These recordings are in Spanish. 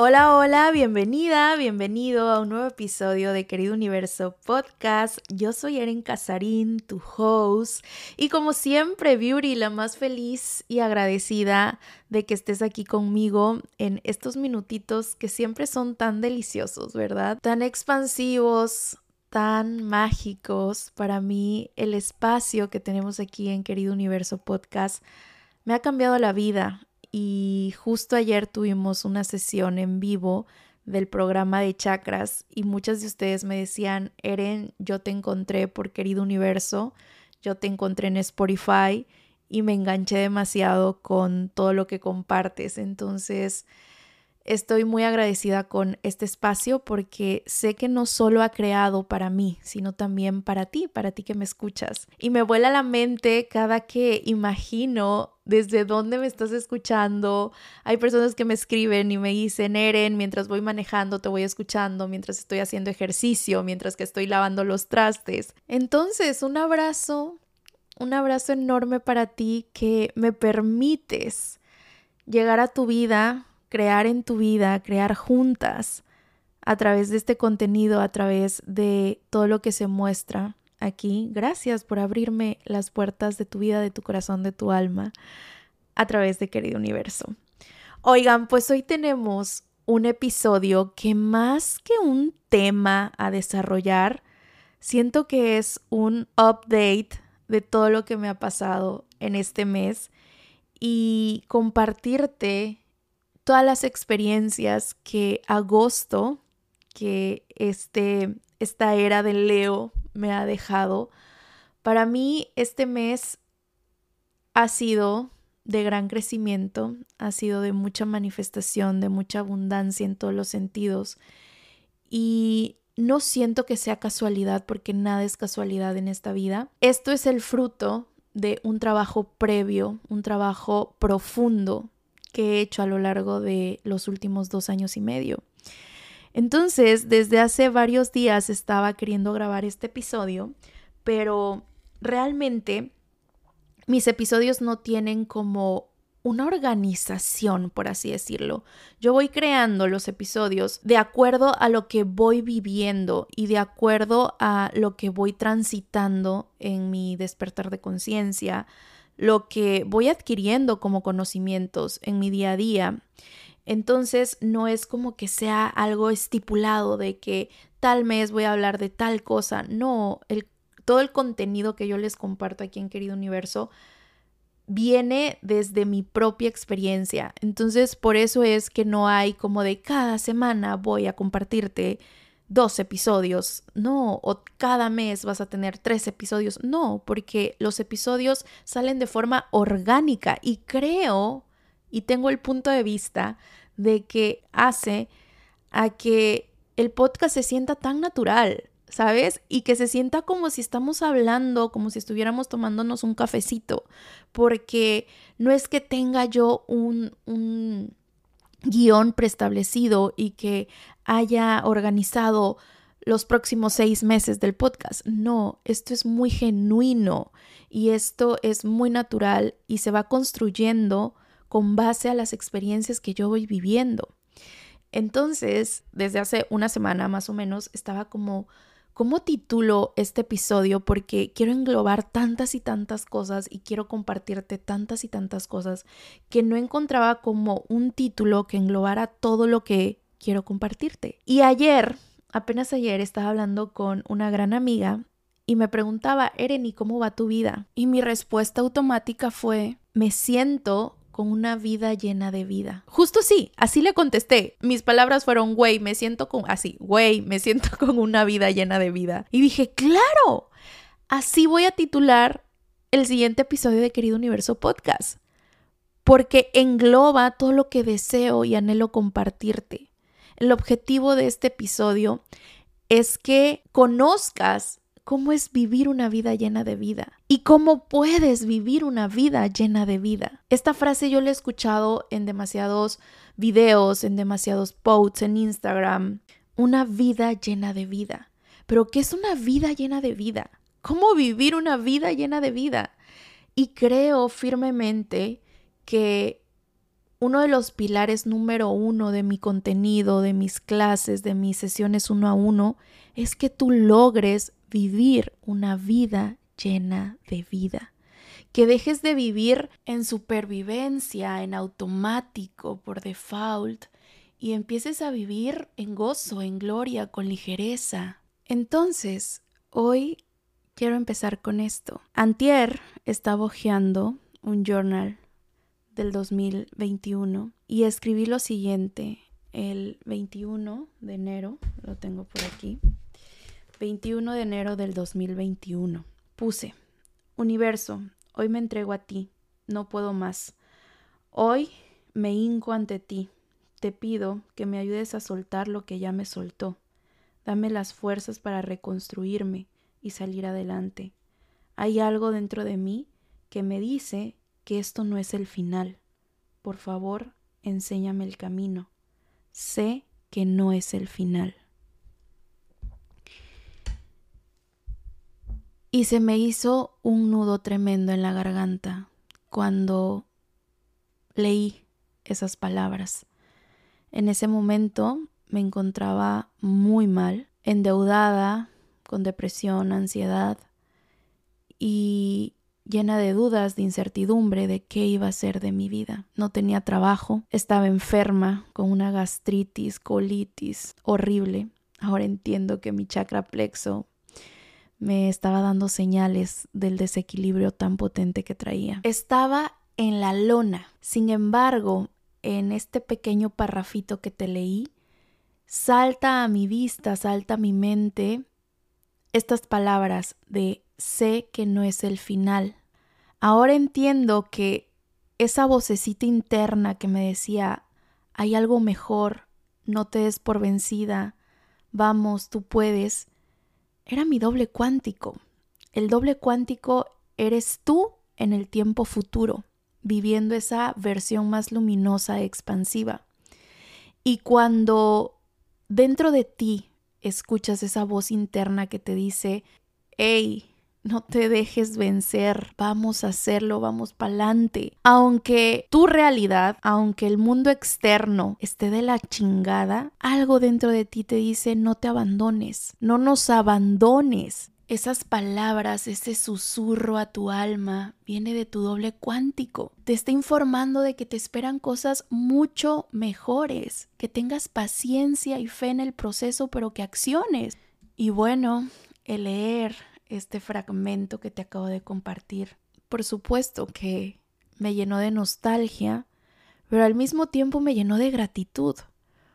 Hola, hola, bienvenida, bienvenido a un nuevo episodio de Querido Universo Podcast. Yo soy Eren Casarín, tu host, y como siempre, Beauty, la más feliz y agradecida de que estés aquí conmigo en estos minutitos que siempre son tan deliciosos, ¿verdad? Tan expansivos, tan mágicos. Para mí, el espacio que tenemos aquí en Querido Universo Podcast me ha cambiado la vida y justo ayer tuvimos una sesión en vivo del programa de chakras y muchas de ustedes me decían, Eren, yo te encontré por querido universo, yo te encontré en Spotify y me enganché demasiado con todo lo que compartes. Entonces, Estoy muy agradecida con este espacio porque sé que no solo ha creado para mí, sino también para ti, para ti que me escuchas. Y me vuela la mente cada que imagino desde dónde me estás escuchando. Hay personas que me escriben y me dicen, Eren, mientras voy manejando te voy escuchando, mientras estoy haciendo ejercicio, mientras que estoy lavando los trastes. Entonces, un abrazo, un abrazo enorme para ti que me permites llegar a tu vida crear en tu vida, crear juntas a través de este contenido, a través de todo lo que se muestra aquí. Gracias por abrirme las puertas de tu vida, de tu corazón, de tu alma, a través de Querido Universo. Oigan, pues hoy tenemos un episodio que más que un tema a desarrollar, siento que es un update de todo lo que me ha pasado en este mes y compartirte todas las experiencias que agosto, que este, esta era de Leo me ha dejado, para mí este mes ha sido de gran crecimiento, ha sido de mucha manifestación, de mucha abundancia en todos los sentidos. Y no siento que sea casualidad porque nada es casualidad en esta vida. Esto es el fruto de un trabajo previo, un trabajo profundo que he hecho a lo largo de los últimos dos años y medio. Entonces, desde hace varios días estaba queriendo grabar este episodio, pero realmente mis episodios no tienen como una organización, por así decirlo. Yo voy creando los episodios de acuerdo a lo que voy viviendo y de acuerdo a lo que voy transitando en mi despertar de conciencia, lo que voy adquiriendo como conocimientos en mi día a día. Entonces no es como que sea algo estipulado de que tal mes voy a hablar de tal cosa. No, el, todo el contenido que yo les comparto aquí en Querido Universo viene desde mi propia experiencia. Entonces por eso es que no hay como de cada semana voy a compartirte dos episodios, no, o cada mes vas a tener tres episodios, no, porque los episodios salen de forma orgánica y creo y tengo el punto de vista de que hace a que el podcast se sienta tan natural, ¿sabes? Y que se sienta como si estamos hablando, como si estuviéramos tomándonos un cafecito, porque no es que tenga yo un, un guion preestablecido y que haya organizado los próximos seis meses del podcast. No, esto es muy genuino y esto es muy natural y se va construyendo con base a las experiencias que yo voy viviendo. Entonces, desde hace una semana más o menos, estaba como ¿Cómo titulo este episodio? Porque quiero englobar tantas y tantas cosas y quiero compartirte tantas y tantas cosas que no encontraba como un título que englobara todo lo que quiero compartirte. Y ayer, apenas ayer, estaba hablando con una gran amiga y me preguntaba, Eren, cómo va tu vida? Y mi respuesta automática fue, me siento con una vida llena de vida. Justo sí, así le contesté. Mis palabras fueron, güey, me siento con, así, güey, me siento con una vida llena de vida. Y dije, claro, así voy a titular el siguiente episodio de Querido Universo Podcast, porque engloba todo lo que deseo y anhelo compartirte. El objetivo de este episodio es que conozcas cómo es vivir una vida llena de vida y cómo puedes vivir una vida llena de vida. Esta frase yo la he escuchado en demasiados videos, en demasiados posts en Instagram. Una vida llena de vida. Pero ¿qué es una vida llena de vida? ¿Cómo vivir una vida llena de vida? Y creo firmemente que uno de los pilares número uno de mi contenido, de mis clases, de mis sesiones uno a uno, es que tú logres vivir una vida llena de vida. Que dejes de vivir en supervivencia, en automático, por default, y empieces a vivir en gozo, en gloria, con ligereza. Entonces, hoy quiero empezar con esto. Antier estaba hojeando un journal del 2021 y escribí lo siguiente el 21 de enero, lo tengo por aquí, 21 de enero del 2021. Puse, universo, hoy me entrego a ti, no puedo más. Hoy me hinco ante ti, te pido que me ayudes a soltar lo que ya me soltó. Dame las fuerzas para reconstruirme y salir adelante. Hay algo dentro de mí que me dice que esto no es el final. Por favor, enséñame el camino. Sé que no es el final. Y se me hizo un nudo tremendo en la garganta cuando leí esas palabras. En ese momento me encontraba muy mal, endeudada, con depresión, ansiedad y llena de dudas, de incertidumbre de qué iba a ser de mi vida. No tenía trabajo, estaba enferma con una gastritis, colitis horrible. Ahora entiendo que mi chakra plexo me estaba dando señales del desequilibrio tan potente que traía. Estaba en la lona. Sin embargo, en este pequeño parrafito que te leí, salta a mi vista, salta a mi mente estas palabras de sé que no es el final. Ahora entiendo que esa vocecita interna que me decía, hay algo mejor, no te des por vencida, vamos, tú puedes, era mi doble cuántico. El doble cuántico eres tú en el tiempo futuro, viviendo esa versión más luminosa, expansiva. Y cuando dentro de ti escuchas esa voz interna que te dice, hey, no te dejes vencer, vamos a hacerlo, vamos pa'lante. Aunque tu realidad, aunque el mundo externo esté de la chingada, algo dentro de ti te dice no te abandones, no nos abandones. Esas palabras, ese susurro a tu alma, viene de tu doble cuántico. Te está informando de que te esperan cosas mucho mejores, que tengas paciencia y fe en el proceso, pero que acciones. Y bueno, el leer, este fragmento que te acabo de compartir. Por supuesto que me llenó de nostalgia, pero al mismo tiempo me llenó de gratitud,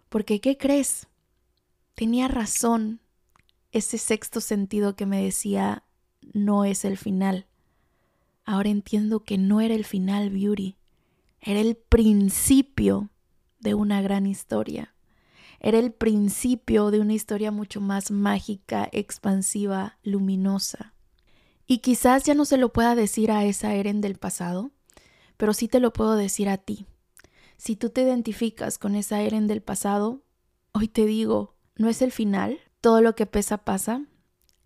porque ¿qué crees? Tenía razón ese sexto sentido que me decía no es el final. Ahora entiendo que no era el final, Beauty, era el principio de una gran historia. Era el principio de una historia mucho más mágica, expansiva, luminosa. Y quizás ya no se lo pueda decir a esa Eren del pasado, pero sí te lo puedo decir a ti. Si tú te identificas con esa Eren del pasado, hoy te digo, no es el final, todo lo que pesa pasa,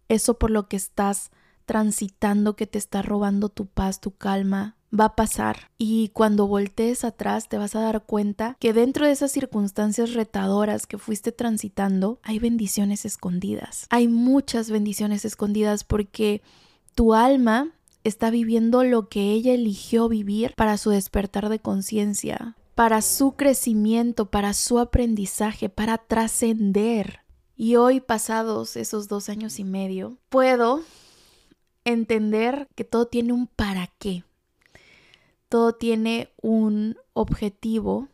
eso por lo que estás transitando que te está robando tu paz, tu calma, va a pasar y cuando voltees atrás te vas a dar cuenta que dentro de esas circunstancias retadoras que fuiste transitando hay bendiciones escondidas. Hay muchas bendiciones escondidas porque tu alma está viviendo lo que ella eligió vivir para su despertar de conciencia, para su crecimiento, para su aprendizaje, para trascender. Y hoy, pasados esos dos años y medio, puedo entender que todo tiene un para qué todo tiene un objetivo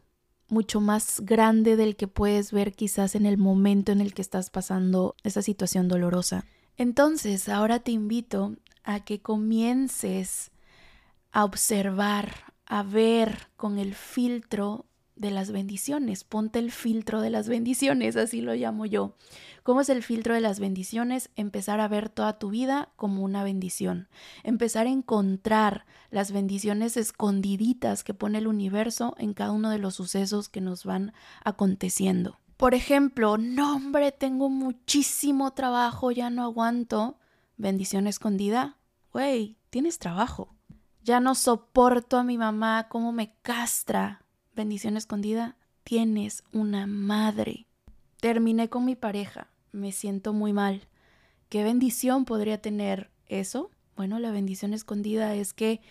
mucho más grande del que puedes ver quizás en el momento en el que estás pasando esa situación dolorosa. Entonces, ahora te invito a que comiences a observar, a ver con el filtro de las bendiciones. Ponte el filtro de las bendiciones, así lo llamo yo. ¿Cómo es el filtro de las bendiciones? Empezar a ver toda tu vida como una bendición. Empezar a encontrar las bendiciones escondiditas que pone el universo en cada uno de los sucesos que nos van aconteciendo. Por ejemplo, no hombre, tengo muchísimo trabajo, ya no aguanto. Bendición escondida. Güey, tienes trabajo. Ya no soporto a mi mamá, cómo me castra bendición escondida, tienes una madre. Terminé con mi pareja, me siento muy mal. ¿Qué bendición podría tener eso? Bueno, la bendición escondida es que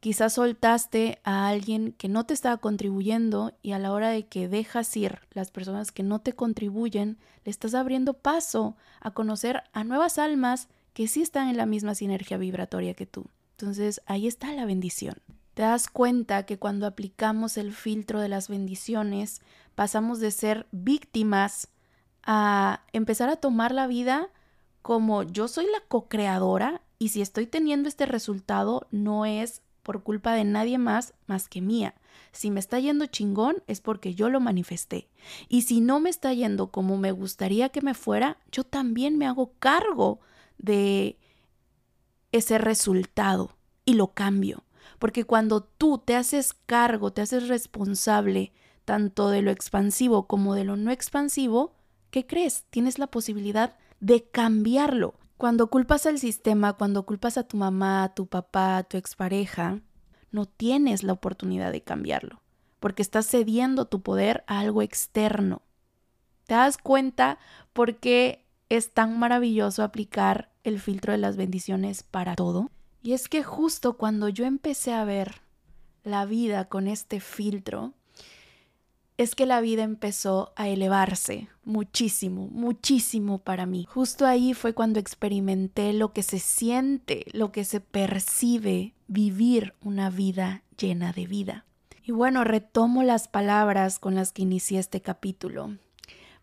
quizás soltaste a alguien que no te estaba contribuyendo y a la hora de que dejas ir las personas que no te contribuyen, le estás abriendo paso a conocer a nuevas almas que sí están en la misma sinergia vibratoria que tú. Entonces ahí está la bendición. Te das cuenta que cuando aplicamos el filtro de las bendiciones, pasamos de ser víctimas a empezar a tomar la vida como yo soy la co-creadora y si estoy teniendo este resultado no es por culpa de nadie más más que mía. Si me está yendo chingón es porque yo lo manifesté. Y si no me está yendo como me gustaría que me fuera, yo también me hago cargo de ese resultado y lo cambio. Porque cuando tú te haces cargo, te haces responsable tanto de lo expansivo como de lo no expansivo, ¿qué crees? Tienes la posibilidad de cambiarlo. Cuando culpas al sistema, cuando culpas a tu mamá, a tu papá, a tu expareja, no tienes la oportunidad de cambiarlo, porque estás cediendo tu poder a algo externo. ¿Te das cuenta por qué es tan maravilloso aplicar el filtro de las bendiciones para todo? Y es que justo cuando yo empecé a ver la vida con este filtro, es que la vida empezó a elevarse muchísimo, muchísimo para mí. Justo ahí fue cuando experimenté lo que se siente, lo que se percibe vivir una vida llena de vida. Y bueno, retomo las palabras con las que inicié este capítulo.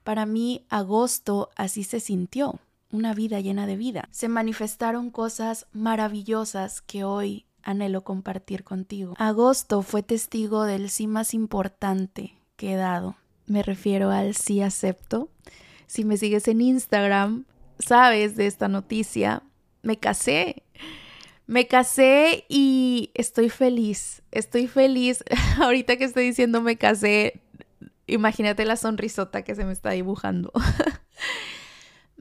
Para mí, agosto así se sintió, una vida llena de vida. Se manifestaron cosas maravillosas que hoy anhelo compartir contigo. Agosto fue testigo del sí más importante que he dado. Me refiero al sí acepto. Si me sigues en Instagram, sabes de esta noticia. Me casé. Me casé y estoy feliz. Estoy feliz. Ahorita que estoy diciendo me casé, imagínate la sonrisota que se me está dibujando.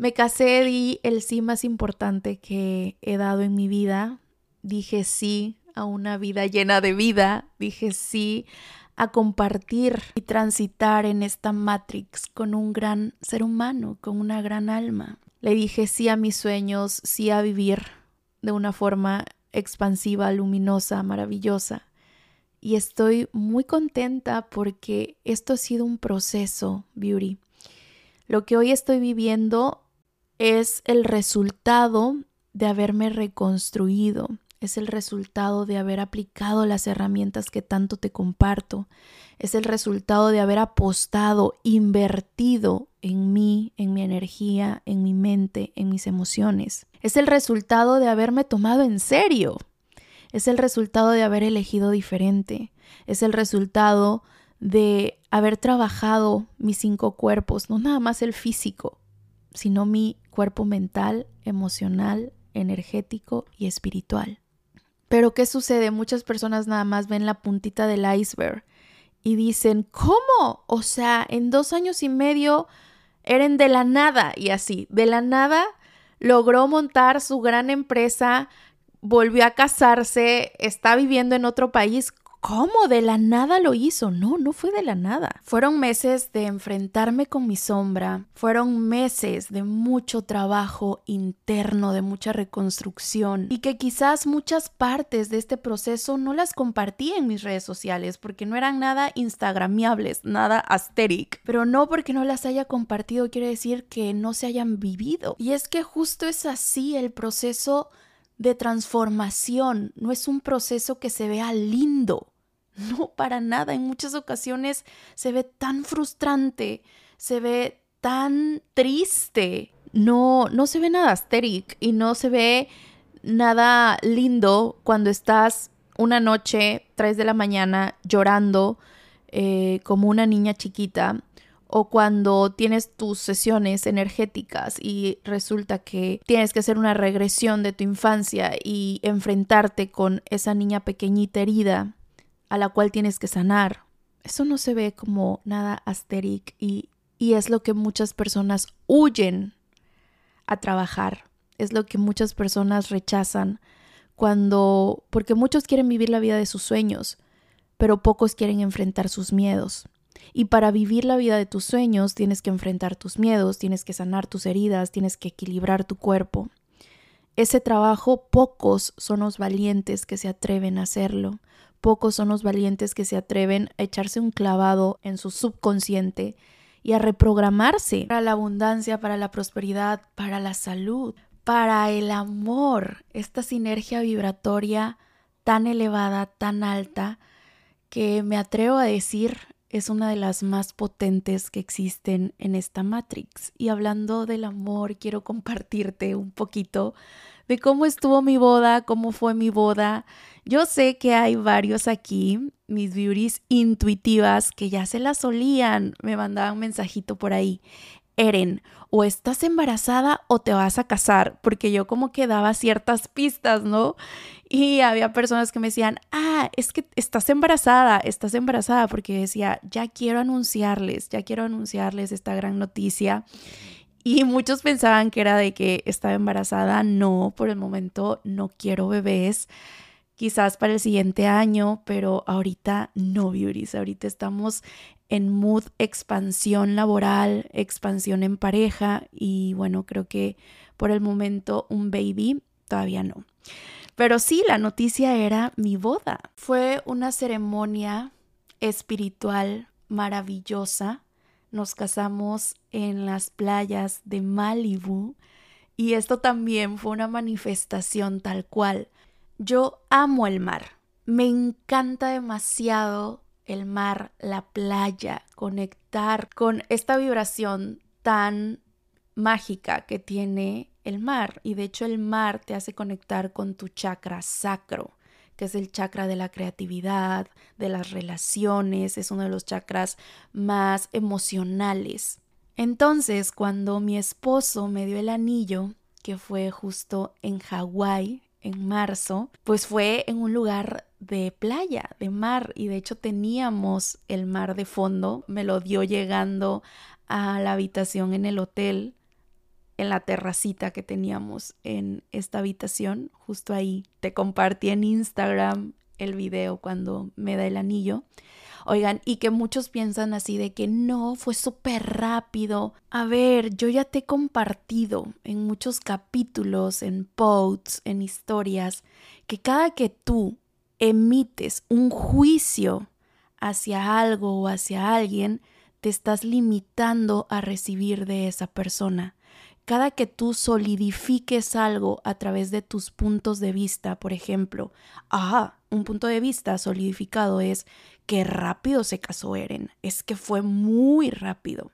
Me casé, di el sí más importante que he dado en mi vida. Dije sí a una vida llena de vida. Dije sí a compartir y transitar en esta Matrix con un gran ser humano, con una gran alma. Le dije sí a mis sueños, sí a vivir de una forma expansiva, luminosa, maravillosa. Y estoy muy contenta porque esto ha sido un proceso, Beauty. Lo que hoy estoy viviendo es el resultado de haberme reconstruido, es el resultado de haber aplicado las herramientas que tanto te comparto, es el resultado de haber apostado, invertido en mí, en mi energía, en mi mente, en mis emociones. Es el resultado de haberme tomado en serio. Es el resultado de haber elegido diferente. Es el resultado de haber trabajado mis cinco cuerpos, no nada más el físico, sino mi cuerpo mental, emocional, energético y espiritual. Pero ¿qué sucede? Muchas personas nada más ven la puntita del iceberg y dicen, ¿cómo? O sea, en dos años y medio eran de la nada y así, de la nada logró montar su gran empresa, volvió a casarse, está viviendo en otro país. ¿Cómo? ¿De la nada lo hizo? No, no fue de la nada. Fueron meses de enfrentarme con mi sombra, fueron meses de mucho trabajo interno, de mucha reconstrucción y que quizás muchas partes de este proceso no las compartí en mis redes sociales porque no eran nada instagramiables, nada asteric. Pero no porque no las haya compartido quiere decir que no se hayan vivido. Y es que justo es así el proceso de transformación, no es un proceso que se vea lindo, no para nada, en muchas ocasiones se ve tan frustrante, se ve tan triste, no, no se ve nada asteric y no se ve nada lindo cuando estás una noche, 3 de la mañana, llorando eh, como una niña chiquita o cuando tienes tus sesiones energéticas y resulta que tienes que hacer una regresión de tu infancia y enfrentarte con esa niña pequeñita herida a la cual tienes que sanar. Eso no se ve como nada asteric y, y es lo que muchas personas huyen a trabajar. Es lo que muchas personas rechazan cuando, porque muchos quieren vivir la vida de sus sueños, pero pocos quieren enfrentar sus miedos. Y para vivir la vida de tus sueños tienes que enfrentar tus miedos, tienes que sanar tus heridas, tienes que equilibrar tu cuerpo. Ese trabajo pocos son los valientes que se atreven a hacerlo. Pocos son los valientes que se atreven a echarse un clavado en su subconsciente y a reprogramarse para la abundancia, para la prosperidad, para la salud, para el amor, esta sinergia vibratoria tan elevada, tan alta, que me atrevo a decir es una de las más potentes que existen en esta Matrix. Y hablando del amor, quiero compartirte un poquito de cómo estuvo mi boda, cómo fue mi boda. Yo sé que hay varios aquí, mis beauties intuitivas, que ya se las solían, me mandaban mensajito por ahí. Eren, o estás embarazada o te vas a casar, porque yo como que daba ciertas pistas, ¿no? Y había personas que me decían, ah, es que estás embarazada, estás embarazada, porque decía, ya quiero anunciarles, ya quiero anunciarles esta gran noticia. Y muchos pensaban que era de que estaba embarazada. No, por el momento no quiero bebés. Quizás para el siguiente año, pero ahorita no, beauties. Ahorita estamos en mood expansión laboral, expansión en pareja y bueno, creo que por el momento un baby todavía no. Pero sí, la noticia era mi boda. Fue una ceremonia espiritual maravillosa. Nos casamos en las playas de Malibu y esto también fue una manifestación tal cual. Yo amo el mar. Me encanta demasiado el mar, la playa, conectar con esta vibración tan mágica que tiene el mar y de hecho el mar te hace conectar con tu chakra sacro, que es el chakra de la creatividad, de las relaciones, es uno de los chakras más emocionales. Entonces, cuando mi esposo me dio el anillo, que fue justo en Hawái en marzo, pues fue en un lugar de playa, de mar, y de hecho teníamos el mar de fondo, me lo dio llegando a la habitación en el hotel en la terracita que teníamos en esta habitación, justo ahí. Te compartí en Instagram el video cuando me da el anillo. Oigan, y que muchos piensan así de que no, fue súper rápido. A ver, yo ya te he compartido en muchos capítulos, en posts, en historias, que cada que tú emites un juicio hacia algo o hacia alguien, te estás limitando a recibir de esa persona cada que tú solidifiques algo a través de tus puntos de vista, por ejemplo, ah, un punto de vista solidificado es que rápido se casó Eren, es que fue muy rápido.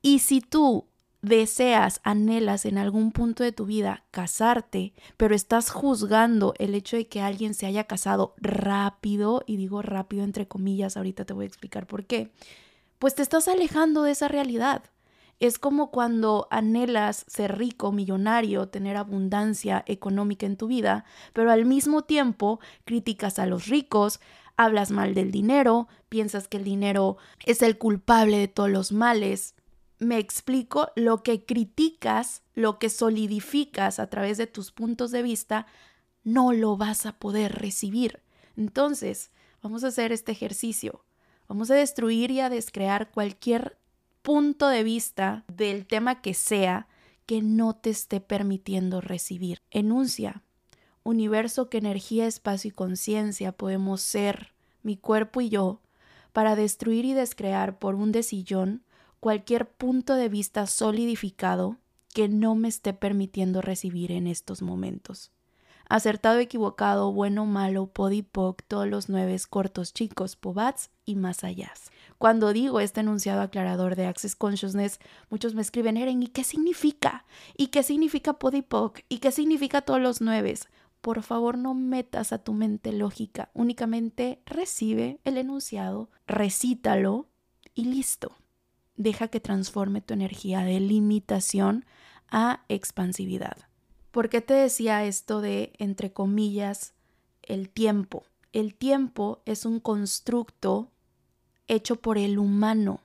Y si tú deseas, anhelas en algún punto de tu vida casarte, pero estás juzgando el hecho de que alguien se haya casado rápido, y digo rápido entre comillas, ahorita te voy a explicar por qué, pues te estás alejando de esa realidad. Es como cuando anhelas ser rico, millonario, tener abundancia económica en tu vida, pero al mismo tiempo criticas a los ricos, hablas mal del dinero, piensas que el dinero es el culpable de todos los males. Me explico, lo que criticas, lo que solidificas a través de tus puntos de vista, no lo vas a poder recibir. Entonces, vamos a hacer este ejercicio. Vamos a destruir y a descrear cualquier punto de vista del tema que sea que no te esté permitiendo recibir. Enuncia, universo que energía, espacio y conciencia podemos ser, mi cuerpo y yo, para destruir y descrear por un desillón cualquier punto de vista solidificado que no me esté permitiendo recibir en estos momentos. Acertado, equivocado, bueno, malo, podipoc, todos los nueve cortos, chicos, pobats y más allá. Cuando digo este enunciado aclarador de Access Consciousness, muchos me escriben, Eren, ¿y qué significa? ¿Y qué significa Podipoc? ¿Y qué significa todos los nueves? Por favor, no metas a tu mente lógica, únicamente recibe el enunciado, recítalo y listo. Deja que transforme tu energía de limitación a expansividad. ¿Por qué te decía esto de, entre comillas, el tiempo? El tiempo es un constructo hecho por el humano.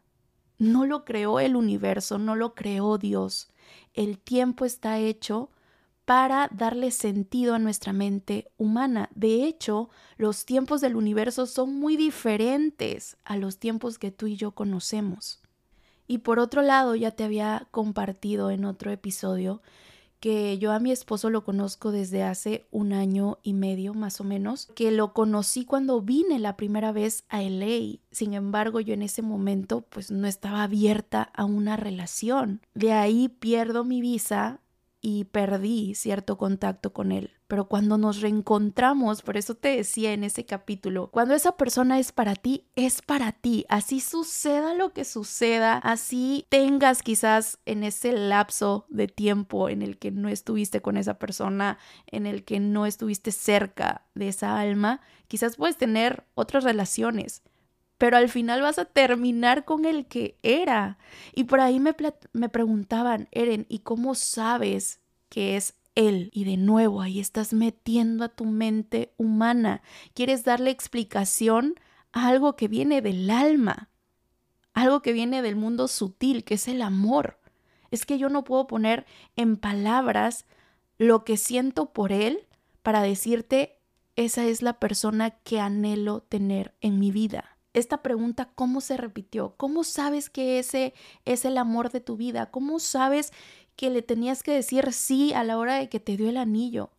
No lo creó el universo, no lo creó Dios. El tiempo está hecho para darle sentido a nuestra mente humana. De hecho, los tiempos del universo son muy diferentes a los tiempos que tú y yo conocemos. Y por otro lado, ya te había compartido en otro episodio que yo a mi esposo lo conozco desde hace un año y medio más o menos, que lo conocí cuando vine la primera vez a LA. Sin embargo, yo en ese momento pues no estaba abierta a una relación. De ahí pierdo mi visa y perdí cierto contacto con él. Pero cuando nos reencontramos, por eso te decía en ese capítulo, cuando esa persona es para ti, es para ti. Así suceda lo que suceda, así tengas quizás en ese lapso de tiempo en el que no estuviste con esa persona, en el que no estuviste cerca de esa alma, quizás puedes tener otras relaciones pero al final vas a terminar con el que era. Y por ahí me, preguntaban, Eren, ¿y cómo sabes que es él. Y de nuevo, ahí estás metiendo a tu mente humana. Quieres darle explicación a algo que viene del alma, algo que viene del mundo sutil, que es el amor. Es que yo no puedo poner en palabras lo que siento por él para decirte, esa es la persona que anhelo tener en mi vida. Esta pregunta, ¿cómo se repitió? ¿Cómo sabes que ese es el amor de tu vida? ¿Cómo sabes que le tenías que decir sí a la hora de que te dio el anillo.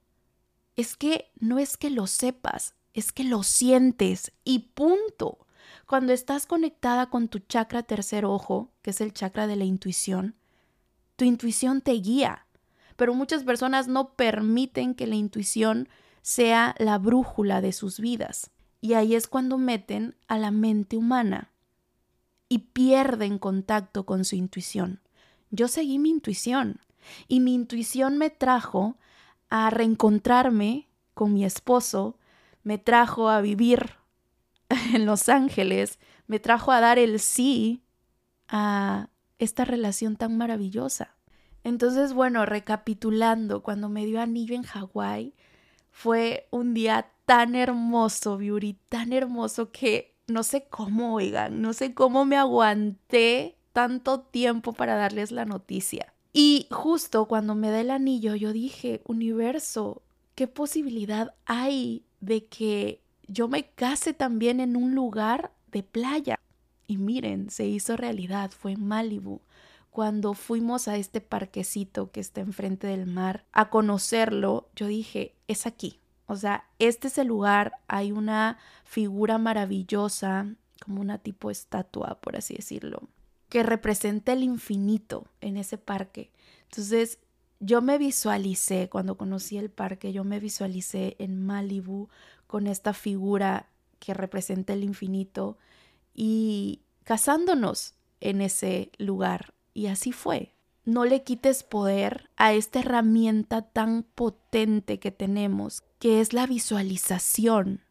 Es que no es que lo sepas, es que lo sientes y punto. Cuando estás conectada con tu chakra tercer ojo, que es el chakra de la intuición, tu intuición te guía, pero muchas personas no permiten que la intuición sea la brújula de sus vidas. Y ahí es cuando meten a la mente humana y pierden contacto con su intuición yo seguí mi intuición y mi intuición me trajo a reencontrarme con mi esposo, me trajo a vivir en Los Ángeles, me trajo a dar el sí a esta relación tan maravillosa. Entonces, bueno, recapitulando, cuando me dio anillo en Hawái, fue un día tan hermoso, Beauty, tan hermoso que no sé cómo, oigan, no sé cómo me aguanté tanto tiempo para darles la noticia. Y justo cuando me da el anillo, yo dije, universo, ¿qué posibilidad hay de que yo me case también en un lugar de playa? Y miren, se hizo realidad, fue en Malibu. Cuando fuimos a este parquecito que está enfrente del mar a conocerlo, yo dije, es aquí. O sea, este es el lugar, hay una figura maravillosa, como una tipo estatua, por así decirlo, que representa el infinito en ese parque. Entonces, yo me visualicé, cuando conocí el parque, yo me visualicé en Malibu con esta figura que representa el infinito y casándonos en ese lugar. Y así fue. No le quites poder a esta herramienta tan potente que tenemos, que es la visualización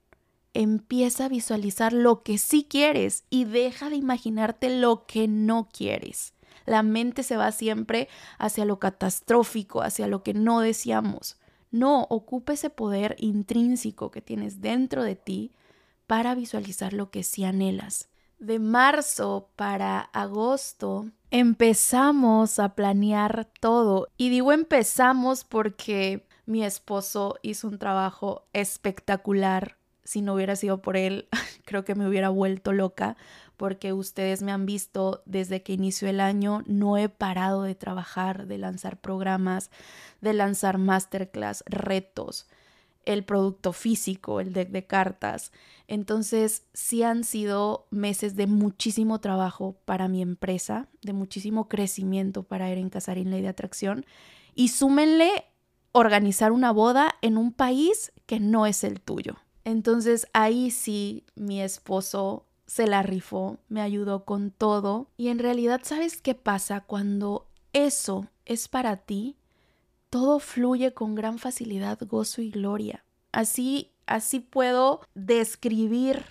empieza a visualizar lo que sí quieres y deja de imaginarte lo que no quieres. La mente se va siempre hacia lo catastrófico, hacia lo que no deseamos. No, ocupa ese poder intrínseco que tienes dentro de ti para visualizar lo que sí anhelas. De marzo para agosto empezamos a planear todo. Y digo empezamos porque mi esposo hizo un trabajo espectacular. Si no hubiera sido por él, creo que me hubiera vuelto loca porque ustedes me han visto desde que inició el año, no he parado de trabajar, de lanzar programas, de lanzar masterclass, retos, el producto físico, el deck de cartas. Entonces, sí han sido meses de muchísimo trabajo para mi empresa, de muchísimo crecimiento para Eren Casarín Ley de Atracción. Y súmenle organizar una boda en un país que no es el tuyo. Entonces ahí sí mi esposo se la rifó, me ayudó con todo y en realidad sabes qué pasa cuando eso es para ti, todo fluye con gran facilidad, gozo y gloria. Así así puedo describir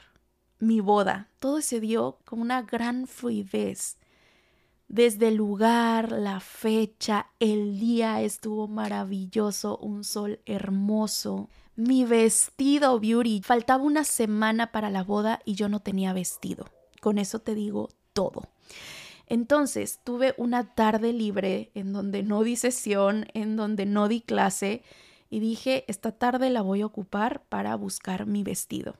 mi boda. Todo se dio con una gran fluidez. Desde el lugar, la fecha, el día estuvo maravilloso, un sol hermoso mi vestido beauty. Faltaba una semana para la boda y yo no tenía vestido. Con eso te digo todo. Entonces tuve una tarde libre en donde no di sesión, en donde no di clase y dije, esta tarde la voy a ocupar para buscar mi vestido.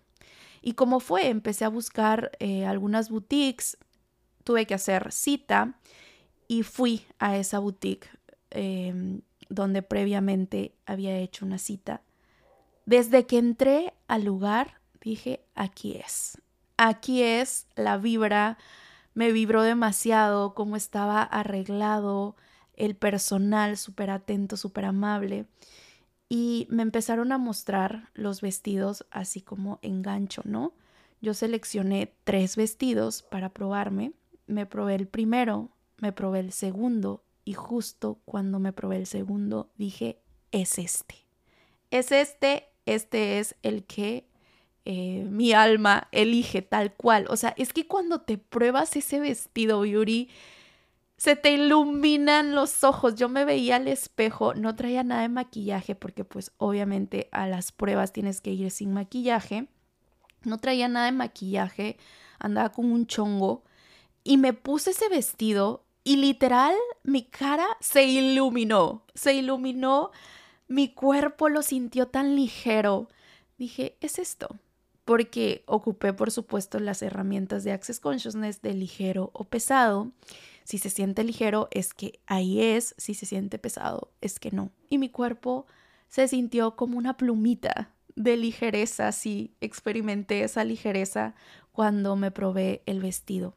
Y como fue, empecé a buscar eh, algunas boutiques, tuve que hacer cita y fui a esa boutique em, donde previamente había hecho una cita. Desde que entré al lugar, dije, aquí es, aquí es la vibra, me vibró demasiado cómo estaba arreglado, el personal súper atento, súper amable. Y me empezaron a mostrar los vestidos así como en gancho, ¿no? Yo seleccioné tres vestidos para probarme. Me probé el primero, me probé el segundo y justo cuando me probé el segundo dije, es este. Es este, este es el que eh, mi alma elige tal cual. O sea, es que cuando te pruebas ese vestido, Yuri, se te iluminan los ojos. Yo me veía al espejo, no traía nada de maquillaje porque pues obviamente a las pruebas tienes que ir sin maquillaje. No traía nada de maquillaje, andaba con un chongo y me puse ese vestido y literal mi cara se iluminó, se iluminó, mi cuerpo lo sintió tan ligero. Dije, es esto, porque ocupé, por supuesto, las herramientas de Access Consciousness de ligero o pesado. Si se siente ligero, es que ahí es, si se siente pesado, es que no. Y mi cuerpo se sintió como una plumita de ligereza, sí, experimenté esa ligereza cuando me probé el vestido.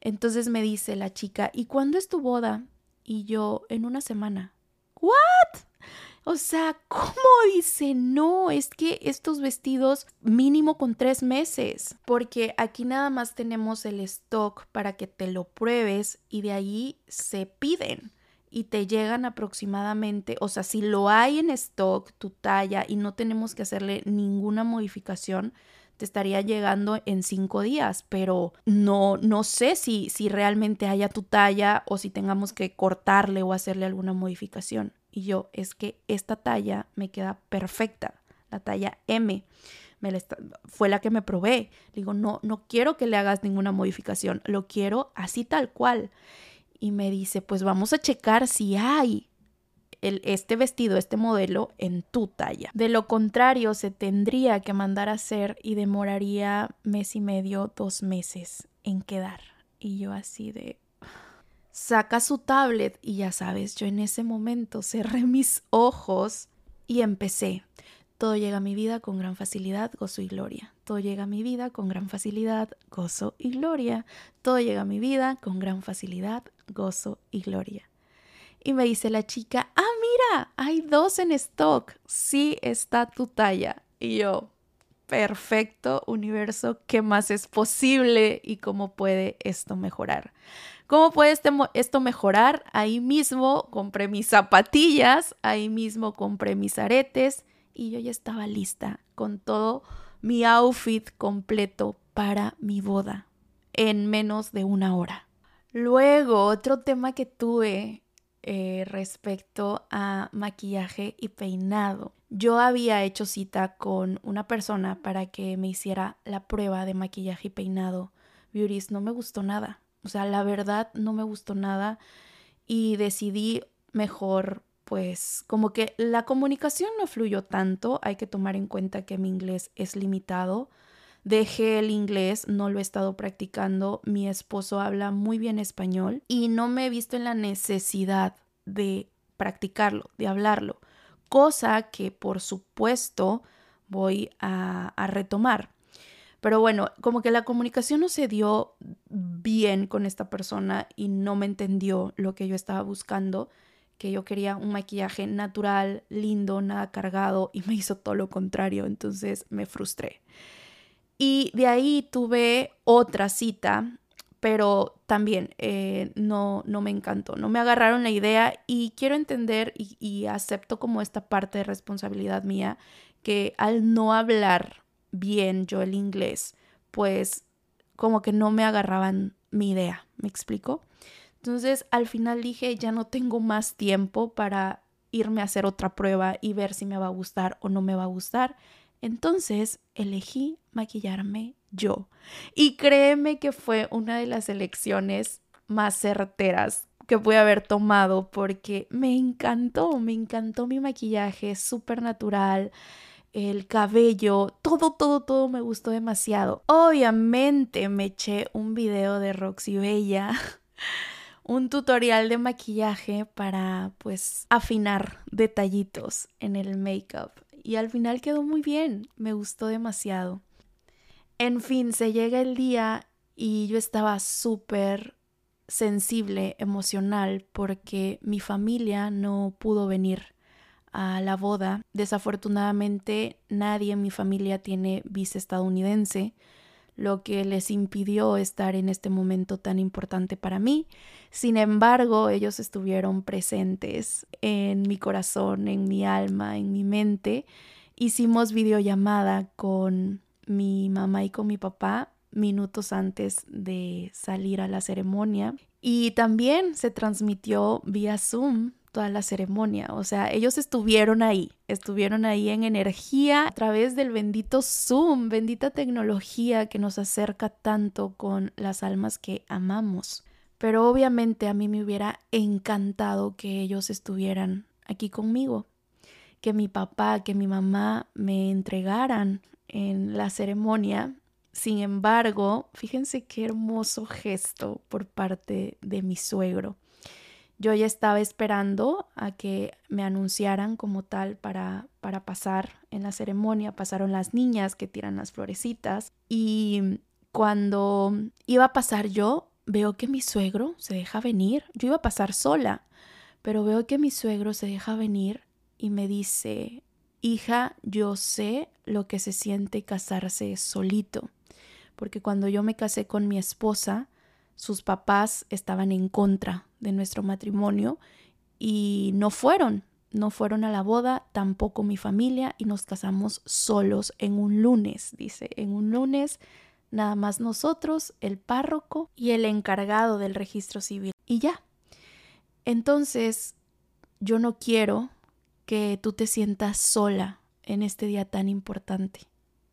Entonces me dice la chica, ¿y cuándo es tu boda? Y yo, en una semana. ¿What? O sea, ¿cómo dice? No, es que estos vestidos mínimo con tres meses, porque aquí nada más tenemos el stock para que te lo pruebes y de ahí se piden y te llegan aproximadamente, o sea, si lo hay en stock, tu talla y no tenemos que hacerle ninguna modificación, te estaría llegando en cinco días, pero no, no sé si, si realmente haya tu talla o si tengamos que cortarle o hacerle alguna modificación. Y yo, es que esta talla me queda perfecta, la talla M. Me fue la que me probé. Digo, no, no quiero que le hagas ninguna modificación, lo quiero así tal cual. Y me dice, pues vamos a checar si hay el, este vestido, este modelo en tu talla. De lo contrario, se tendría que mandar a hacer y demoraría mes y medio, dos meses en quedar. Y yo así de, saca su tablet y ya sabes, yo en ese momento cerré mis ojos y empecé. Todo llega a mi vida con gran facilidad, gozo y gloria. Todo llega a mi vida con gran facilidad, gozo y gloria. Todo llega a mi vida con gran facilidad, gozo y gloria. Y me dice la chica, ah, mira, hay dos en stock. Sí está tu talla. Y yo, perfecto universo, ¿qué más es posible y cómo puede esto mejorar? ¿Cómo puede este esto mejorar? Ahí mismo compré mis zapatillas, ahí mismo compré mis aretes y yo ya estaba lista con todo mi outfit completo para mi boda en menos de una hora. Luego, otro tema que tuve eh, respecto a maquillaje y peinado. Yo había hecho cita con una persona para que me hiciera la prueba de maquillaje y peinado. Beauties, no me gustó nada. O sea, la verdad no me gustó nada y decidí mejor, pues, como que la comunicación no fluyó tanto. Hay que tomar en cuenta que mi inglés es limitado. Dejé el inglés, no lo he estado practicando. Mi esposo habla muy bien español y no me he visto en la necesidad de practicarlo, de hablarlo. Cosa que, por supuesto, voy a, a retomar. Pero bueno, como que la comunicación no se dio bien con esta persona y no me entendió lo que yo estaba buscando, que yo quería un maquillaje natural, lindo, nada cargado y me hizo todo lo contrario, entonces me frustré. Y de ahí tuve otra cita, pero también eh, no, no me encantó, no me agarraron la idea y quiero entender y, y acepto como esta parte de responsabilidad mía que al no hablar bien yo el inglés, pues como que no me agarraban mi idea, ¿me explico? Entonces al final dije, ya no tengo más tiempo para irme a hacer otra prueba y ver si me va a gustar o no me va a gustar. Entonces elegí maquillarme yo. Y créeme que fue una de las elecciones más certeras que pude haber tomado porque me encantó, me encantó mi maquillaje, súper natural, el cabello, todo, todo, todo me gustó demasiado. Obviamente me eché un video de Roxy Bella, un tutorial de maquillaje para pues afinar detallitos en el make-up y al final quedó muy bien, me gustó demasiado. En fin, se llega el día y yo estaba súper sensible, emocional, porque mi familia no pudo venir a la boda. Desafortunadamente nadie en mi familia tiene visa estadounidense, lo que les impidió estar en este momento tan importante para mí. Sin embargo, ellos estuvieron presentes en mi corazón, en mi alma, en mi mente. Hicimos videollamada con mi mamá y con mi papá minutos antes de salir a la ceremonia. Y también se transmitió vía Zoom toda la ceremonia. O sea, ellos estuvieron ahí, estuvieron ahí en energía a través del bendito Zoom, bendita tecnología que nos acerca tanto con las almas que amamos. Pero obviamente a mí me hubiera encantado que ellos estuvieran aquí conmigo, que mi papá, que mi mamá me entregaran en la ceremonia sin embargo, fíjense qué hermoso gesto por parte de mi suegro. Yo ya estaba esperando a que me anunciaran como tal para, para pasar en la ceremonia. Pasaron las niñas que tiran las florecitas y cuando iba a pasar yo, veo que mi suegro se deja venir. Yo iba a pasar sola, pero veo que mi suegro se deja venir y me dice, hija, yo sé lo que se siente casarse solito porque cuando yo me casé con mi esposa, sus papás estaban en contra de nuestro matrimonio y no fueron, no fueron a la boda, tampoco mi familia y nos casamos solos en un lunes, dice, en un lunes nada más nosotros, el párroco y el encargado del registro civil y ya. Entonces, yo no quiero que tú te sientas sola en este día tan importante.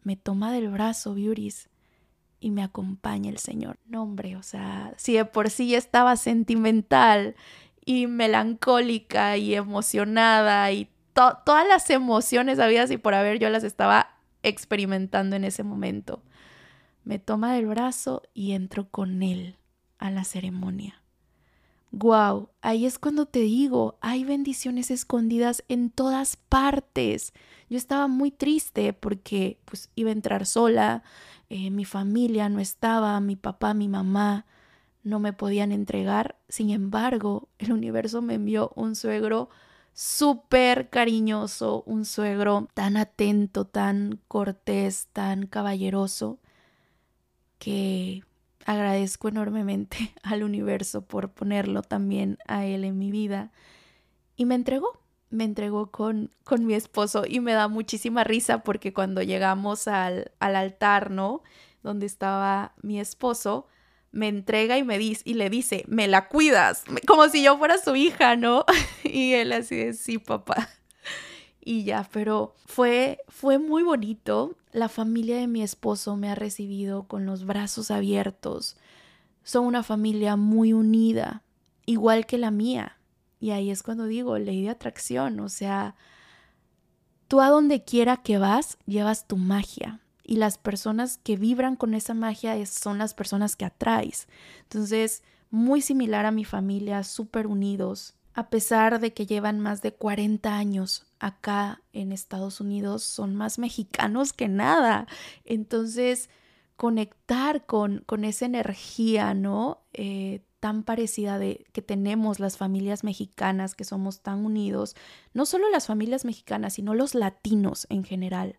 Me toma del brazo, Beauties, y me acompaña el Señor. No, hombre, o sea, si de por sí estaba sentimental y melancólica y emocionada y todas las emociones habidas y por haber yo las estaba experimentando en ese momento. Me toma del brazo y entro con él a la ceremonia. Wow, ahí es cuando te digo, hay bendiciones escondidas en todas partes. Yo estaba muy triste porque pues iba a entrar sola, eh, mi familia no estaba, mi papá, mi mamá no me podían entregar. Sin embargo, el universo me envió un suegro súper cariñoso, un suegro tan atento, tan cortés, tan caballeroso, que agradezco enormemente al universo por ponerlo también a él en mi vida. Y me entregó, me entregó con, con mi esposo y me da muchísima risa porque cuando llegamos al, al altar, ¿no? Donde estaba mi esposo, me entrega y me dice y le dice, "Me la cuidas", como si yo fuera su hija, ¿no? y él así de, "Sí, papá." Y ya, pero fue fue muy bonito. La familia de mi esposo me ha recibido con los brazos abiertos. Son una familia muy unida, igual que la mía. Y ahí es cuando digo, ley de atracción, o sea, tú a donde quiera que vas, llevas tu magia. Y las personas que vibran con esa magia son las personas que atraes. Entonces, muy similar a mi familia, súper unidos. A pesar de que llevan más de 40 años acá en Estados Unidos, son más mexicanos que nada. Entonces, conectar con, con esa energía, ¿no? Eh, tan parecida de que tenemos las familias mexicanas, que somos tan unidos, no solo las familias mexicanas, sino los latinos en general.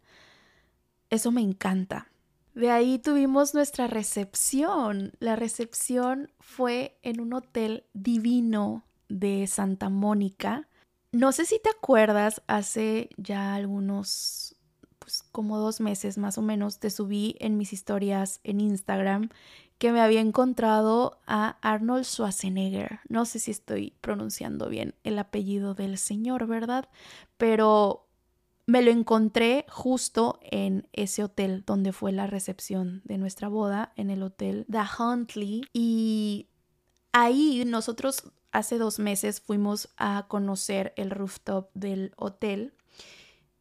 Eso me encanta. De ahí tuvimos nuestra recepción. La recepción fue en un hotel divino de Santa Mónica. No sé si te acuerdas, hace ya algunos, pues como dos meses más o menos, te subí en mis historias en Instagram que me había encontrado a Arnold Schwarzenegger. No sé si estoy pronunciando bien el apellido del señor, ¿verdad? Pero me lo encontré justo en ese hotel donde fue la recepción de nuestra boda, en el hotel The Huntley. Y ahí nosotros hace dos meses fuimos a conocer el rooftop del hotel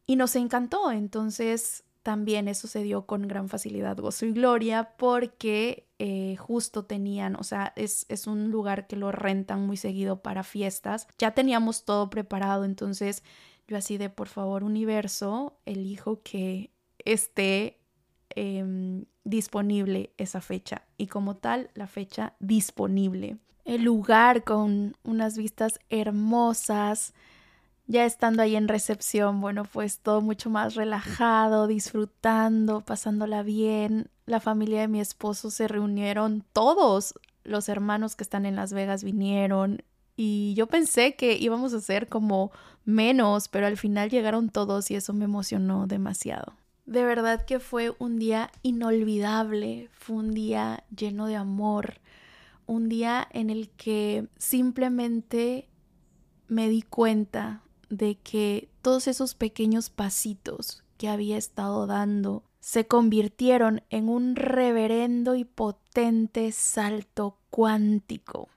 y nos encantó. Entonces también eso se dio con gran facilidad, gozo y gloria, porque eh, justo tenían, o sea, es, es un lugar que lo rentan muy seguido para fiestas. Ya teníamos todo preparado, entonces yo así de, por favor, universo, elijo que esté em, disponible esa fecha. Y como tal, la fecha disponible. El lugar con unas vistas hermosas, ya estando ahí en recepción, bueno, pues todo mucho más relajado, disfrutando, pasándola bien. La familia de mi esposo se reunieron, todos los hermanos que están en Las Vegas vinieron y yo pensé que íbamos a ser como menos, pero al final llegaron todos y eso me emocionó demasiado. De verdad que fue un día inolvidable, fue un día lleno de amor, un día en el que simplemente me di cuenta de que todos esos pequeños pasitos que había estado dando se convirtieron en un reverendo y potente salto cuántico.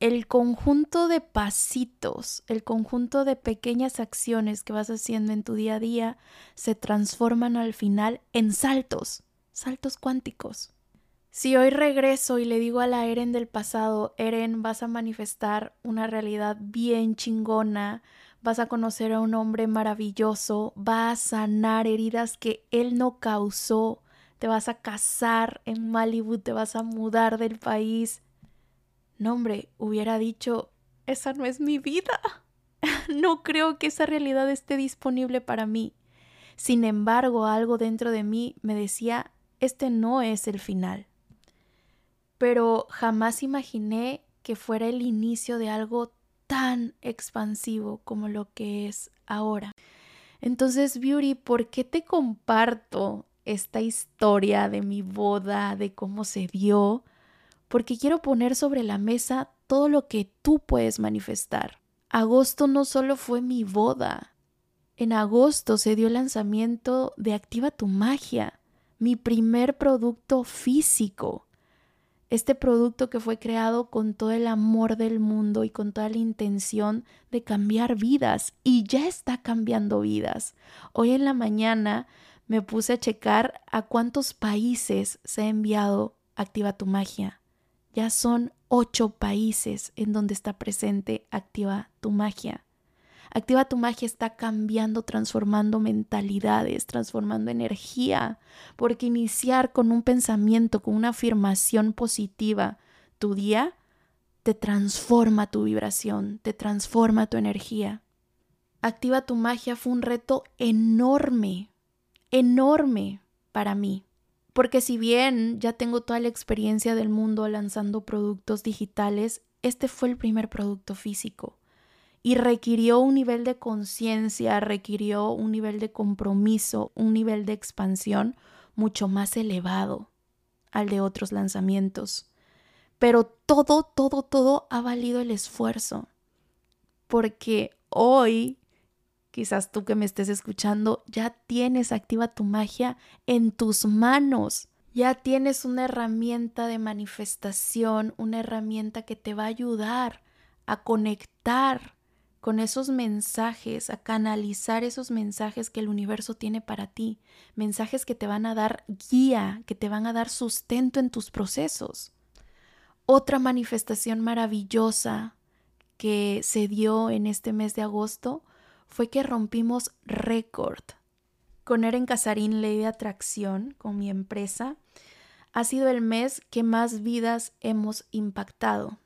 El conjunto de pasitos, el conjunto de pequeñas acciones que vas haciendo en tu día a día se transforman al final en saltos, saltos cuánticos. Si hoy regreso y le digo a la Eren del pasado, Eren, vas a manifestar una realidad bien chingona, vas a conocer a un hombre maravilloso, va a sanar heridas que él no causó, te vas a casar en Malibu, te vas a mudar del país. No, hombre, hubiera dicho, esa no es mi vida. no creo que esa realidad esté disponible para mí. Sin embargo, algo dentro de mí me decía, este no es el final. Pero jamás imaginé que fuera el inicio de algo tan expansivo como lo que es ahora. Entonces, Beauty, ¿por qué te comparto esta historia de mi boda, de cómo se dio? Porque quiero poner sobre la mesa todo lo que tú puedes manifestar. Agosto no solo fue mi boda. En agosto se dio el lanzamiento de Activa tu Magia, mi primer producto físico este producto que fue creado con todo el amor del mundo y con toda la intención de cambiar vidas y ya está cambiando vidas. Hoy en la mañana me puse a checar a cuántos países se ha enviado Activa tu Magia. Ya son ocho países en donde está presente Activa tu Magia. Activa tu magia está cambiando, transformando mentalidades, transformando energía, porque iniciar con un pensamiento, con una afirmación positiva tu día, te transforma tu vibración, te transforma tu energía. Activa tu magia fue un reto enorme, enorme para mí. Porque si bien ya tengo toda la experiencia del mundo lanzando productos digitales, este fue el primer producto físico y requirió un nivel de conciencia, requirió un nivel de compromiso, un nivel de expansión mucho más elevado al de otros lanzamientos. Pero todo, todo, todo ha valido el esfuerzo. Porque hoy, quizás tú que me estés escuchando, ya tienes activa tu magia en tus manos. Ya tienes una herramienta de manifestación, una herramienta que te va a ayudar a conectar con esos mensajes, a canalizar esos mensajes que el universo tiene para ti, mensajes que te van a dar guía, que te van a dar sustento en tus procesos. Otra manifestación maravillosa que se dio en este mes de agosto fue que rompimos récord. Con Eren Casarín Ley de Atracción, con mi empresa, ha sido el mes que más vidas hemos impactado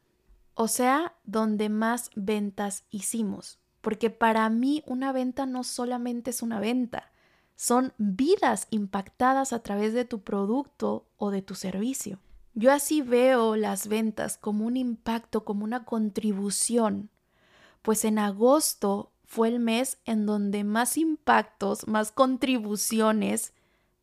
o sea, donde más ventas hicimos. Porque para mí una venta no solamente es una venta, son vidas impactadas a través de tu producto o de tu servicio. Yo así veo las ventas como un impacto, como una contribución, pues en agosto fue el mes en donde más impactos, más contribuciones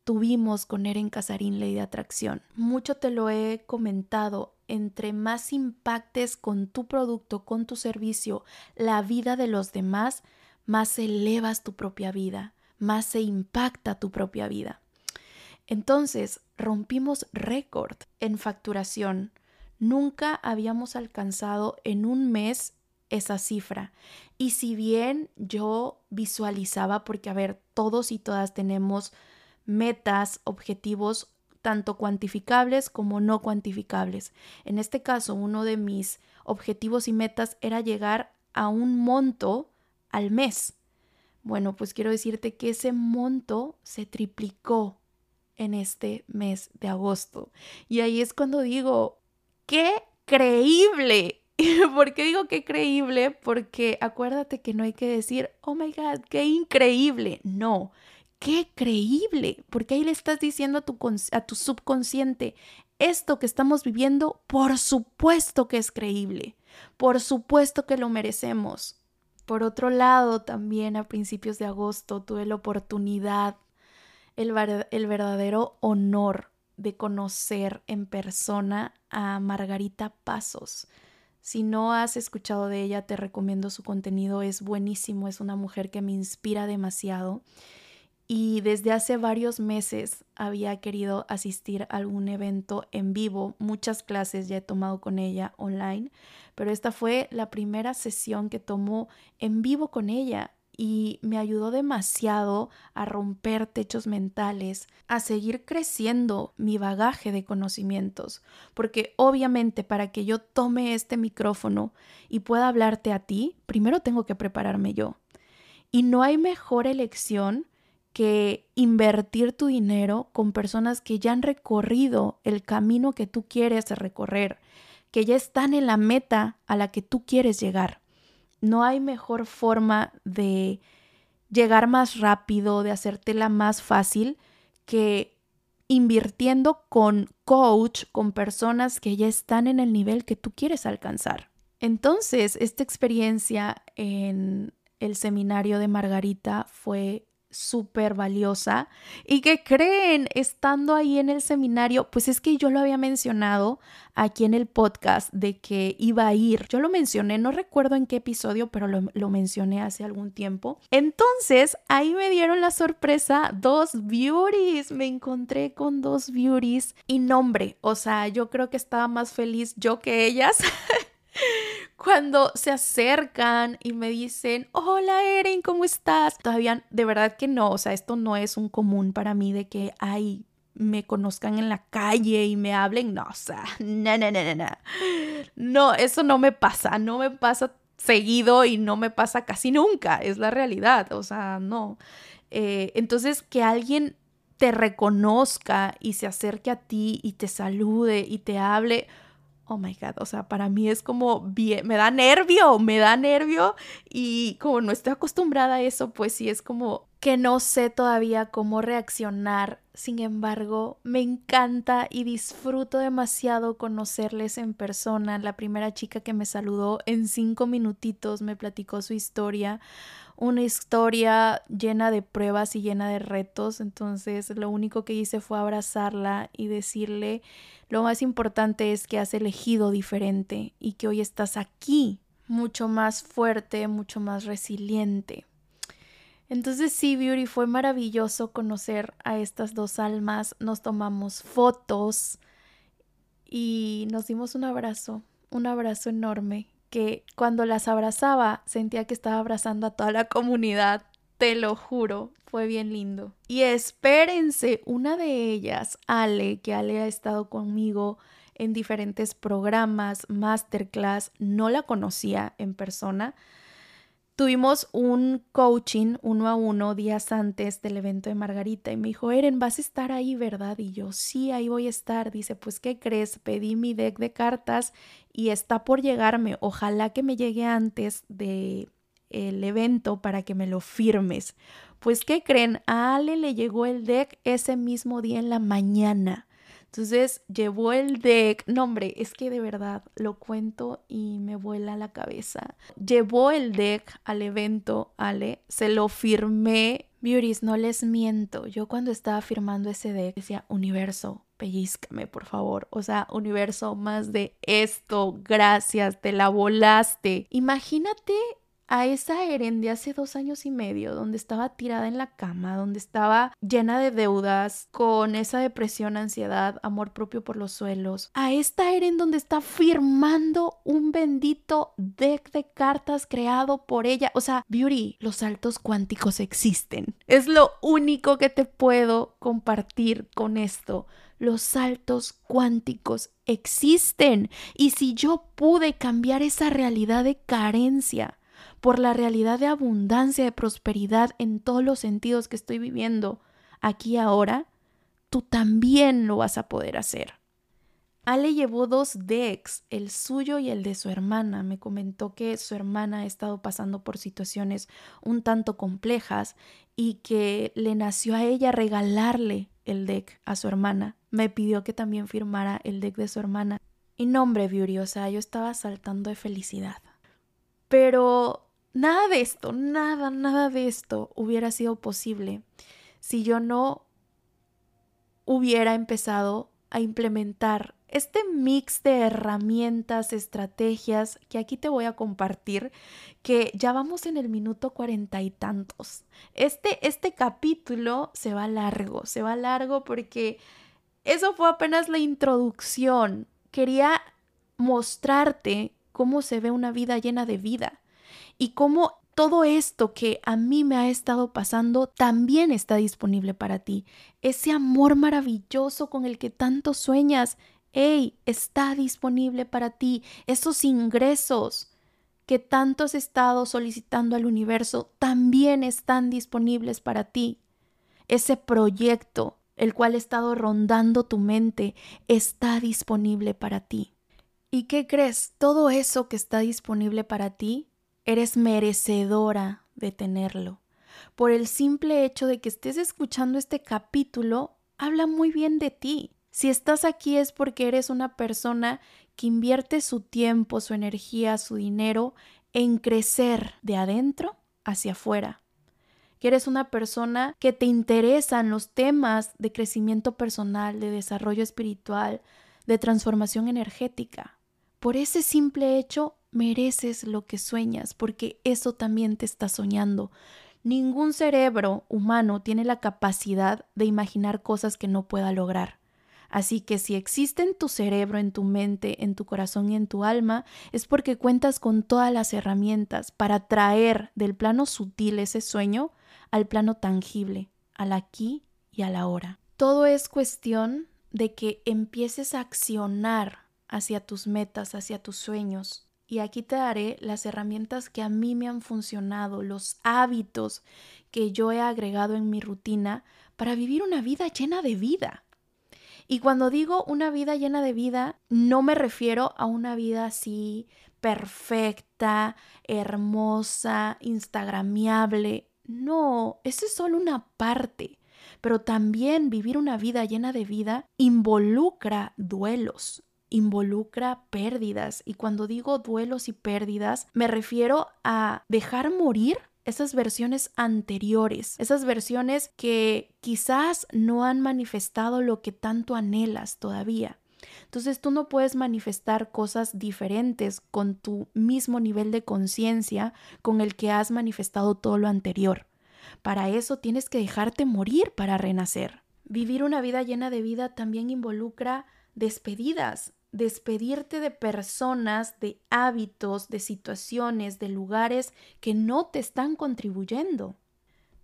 tuvimos con Eren Casarín Ley de Atracción. Mucho te lo he comentado entre más impactes con tu producto, con tu servicio, la vida de los demás, más elevas tu propia vida, más se impacta tu propia vida. Entonces, rompimos récord en facturación. Nunca habíamos alcanzado en un mes esa cifra. Y si bien yo visualizaba, porque a ver, todos y todas tenemos metas, objetivos, tanto cuantificables como no cuantificables. En este caso, uno de mis objetivos y metas era llegar a un monto al mes. Bueno, pues quiero decirte que ese monto se triplicó en este mes de agosto. Y ahí es cuando digo, ¡qué creíble! ¿Por qué digo qué creíble? Porque acuérdate que no hay que decir, oh my god, qué increíble. No, qué creíble. Porque ahí le estás diciendo a tu, subconsciente, esto que estamos viviendo, por supuesto que es creíble. Por supuesto que lo merecemos. Por otro lado, también a principios de agosto tuve la oportunidad, el, el verdadero honor de conocer en persona a Margarita Pasos. Si no has escuchado de ella, te recomiendo su contenido, es buenísimo, es una mujer que me inspira demasiado y desde hace varios meses había querido asistir a algún evento en vivo. Muchas clases ya he tomado con ella online, pero esta fue la primera sesión que tomó en vivo con ella y me ayudó demasiado a romper techos mentales, a seguir creciendo mi bagaje de conocimientos, porque obviamente para que yo tome este micrófono y pueda hablarte a ti, primero tengo que prepararme yo. Y no hay mejor elección que invertir tu dinero con personas que ya han recorrido el camino que tú quieres recorrer, que ya están en la meta a la que tú quieres llegar. No hay mejor forma de llegar más rápido, de hacértela más fácil que invirtiendo con coach, con personas que ya están en el nivel que tú quieres alcanzar. Entonces, esta experiencia en el seminario de Margarita fue súper valiosa y que creen estando ahí en el seminario, pues es que yo lo había mencionado aquí en el podcast de que iba a ir. Yo lo mencioné, no recuerdo en qué episodio, pero lo, mencioné hace algún tiempo. Entonces, ahí me dieron la sorpresa dos beauties. Me encontré con dos beauties y nombre. O sea, yo creo que estaba más feliz yo que ellas. cuando se acercan y me dicen, hola Eren, ¿cómo estás? Todavía, de verdad que no, o sea, esto no es un común para mí de que, ay, me conozcan en la calle y me hablen, no, o sea, no, no, no, no. No, eso no me pasa, no me pasa seguido y no me pasa casi nunca, es la realidad, o sea, no. Eh, entonces, que alguien te reconozca y se acerque a ti y te salude y te hable, oh my God, o sea, para mí es como bien, me da nervio, me da nervio y como no estoy acostumbrada a eso, pues sí es como que no sé todavía cómo reaccionar. Sin embargo, me encanta y disfruto demasiado conocerles en persona. La primera chica que me saludó en cinco minutitos me platicó su historia una historia llena de pruebas y llena de retos, entonces lo único que hice fue abrazarla y decirle lo más importante es que has elegido diferente y que hoy estás aquí mucho más fuerte, mucho más resiliente. Entonces sí, Beauty, fue maravilloso conocer a estas dos almas, nos tomamos fotos y nos dimos un abrazo, un abrazo enorme que cuando las abrazaba sentía que estaba abrazando a toda la comunidad. Te lo juro, fue bien lindo. Y espérense, una de ellas, Ale, que Ale ha estado conmigo en diferentes programas, masterclass, no la conocía en persona, Tuvimos un coaching uno a uno días antes del evento de Margarita y me dijo, Eren, vas a estar ahí, ¿verdad? Y yo, sí, ahí voy a estar. Dice, pues, ¿qué crees? Pedí mi deck de cartas y está por llegarme. Ojalá que me llegue antes de evento para que me lo firmes. Pues, ¿qué creen? A Ale le llegó el deck ese mismo día en la mañana. Entonces llevó el deck, no hombre, es que de verdad lo cuento y me vuela la cabeza. Llevó el deck al evento, Ale, se lo firmé. Beauties, no les miento, yo cuando estaba firmando ese deck decía, universo, pellizcame, por favor. O sea, universo, más de esto, gracias, te la volaste. Imagínate a esa Eren de hace dos años y medio, donde estaba tirada en la cama, donde estaba llena de deudas, con esa depresión, ansiedad, amor propio por los suelos, a esta Eren donde está firmando un bendito deck de cartas creado por ella. O sea, Beauty, los saltos cuánticos existen. Es lo único que te puedo compartir con esto los saltos cuánticos existen. Y si yo pude cambiar esa realidad de carencia por la realidad de abundancia, de prosperidad en todos los sentidos que estoy viviendo aquí ahora, tú también lo vas a poder hacer. Ale llevó dos decks, el suyo y el de su hermana. Me comentó que su hermana ha estado pasando por situaciones un tanto complejas y que le nació a ella regalarle el deck a su hermana. Me pidió que también firmara el deck de su hermana. Y nombre, Beauty, o sea, yo estaba saltando de felicidad. Pero nada de esto, nada, nada de esto hubiera sido posible si yo no hubiera empezado a implementar este mix de herramientas, estrategias que aquí te voy a compartir, que ya vamos en el minuto cuarenta y tantos. Este, este capítulo se va largo, se va largo porque eso fue apenas la introducción. Quería mostrarte cómo se ve una vida llena de vida y cómo todo esto que a mí me ha estado pasando también está disponible para ti. Ese amor maravilloso con el que tanto sueñas, hey, está disponible para ti. Esos ingresos que tanto has estado solicitando al universo también están disponibles para ti. Ese proyecto, el cual ha estado rondando tu mente, está disponible para ti. ¿Y qué crees? Todo eso que está disponible para ti, eres merecedora de tenerlo. Por el simple hecho de que estés escuchando este capítulo, habla muy bien de ti. Si estás aquí es porque eres una persona que invierte su tiempo, su energía, su dinero en crecer de adentro hacia afuera. Que eres una persona que te interesan los temas de crecimiento personal, de desarrollo espiritual, de transformación energética. Por ese simple hecho mereces lo que sueñas, porque eso también te está soñando. Ningún cerebro humano tiene la capacidad de imaginar cosas que no pueda lograr. Así que si existe en tu cerebro, en tu mente, en tu corazón y en tu alma, es porque cuentas con todas las herramientas para traer del plano sutil ese sueño al plano tangible, al aquí y a la hora. Todo es cuestión de que empieces a accionar hacia tus metas, hacia tus sueños. Y aquí te daré las herramientas que a mí me han funcionado, los hábitos que yo he agregado en mi rutina para vivir una vida llena de vida. Y cuando digo una vida llena de vida, no me refiero a una vida así perfecta, hermosa, instagramiable. No, eso es solo una parte. Pero también vivir una vida llena de vida involucra duelos, involucra pérdidas. Y cuando digo duelos y pérdidas, me refiero a dejar morir esas versiones anteriores, esas versiones que quizás no han manifestado lo que tanto anhelas todavía. Entonces tú no puedes manifestar cosas diferentes con tu mismo nivel de conciencia con el que has manifestado todo lo anterior. Para eso tienes que dejarte morir para renacer. Vivir una vida llena de vida también involucra despedidas, despedirte de personas, de hábitos, de situaciones, de lugares que no te están contribuyendo.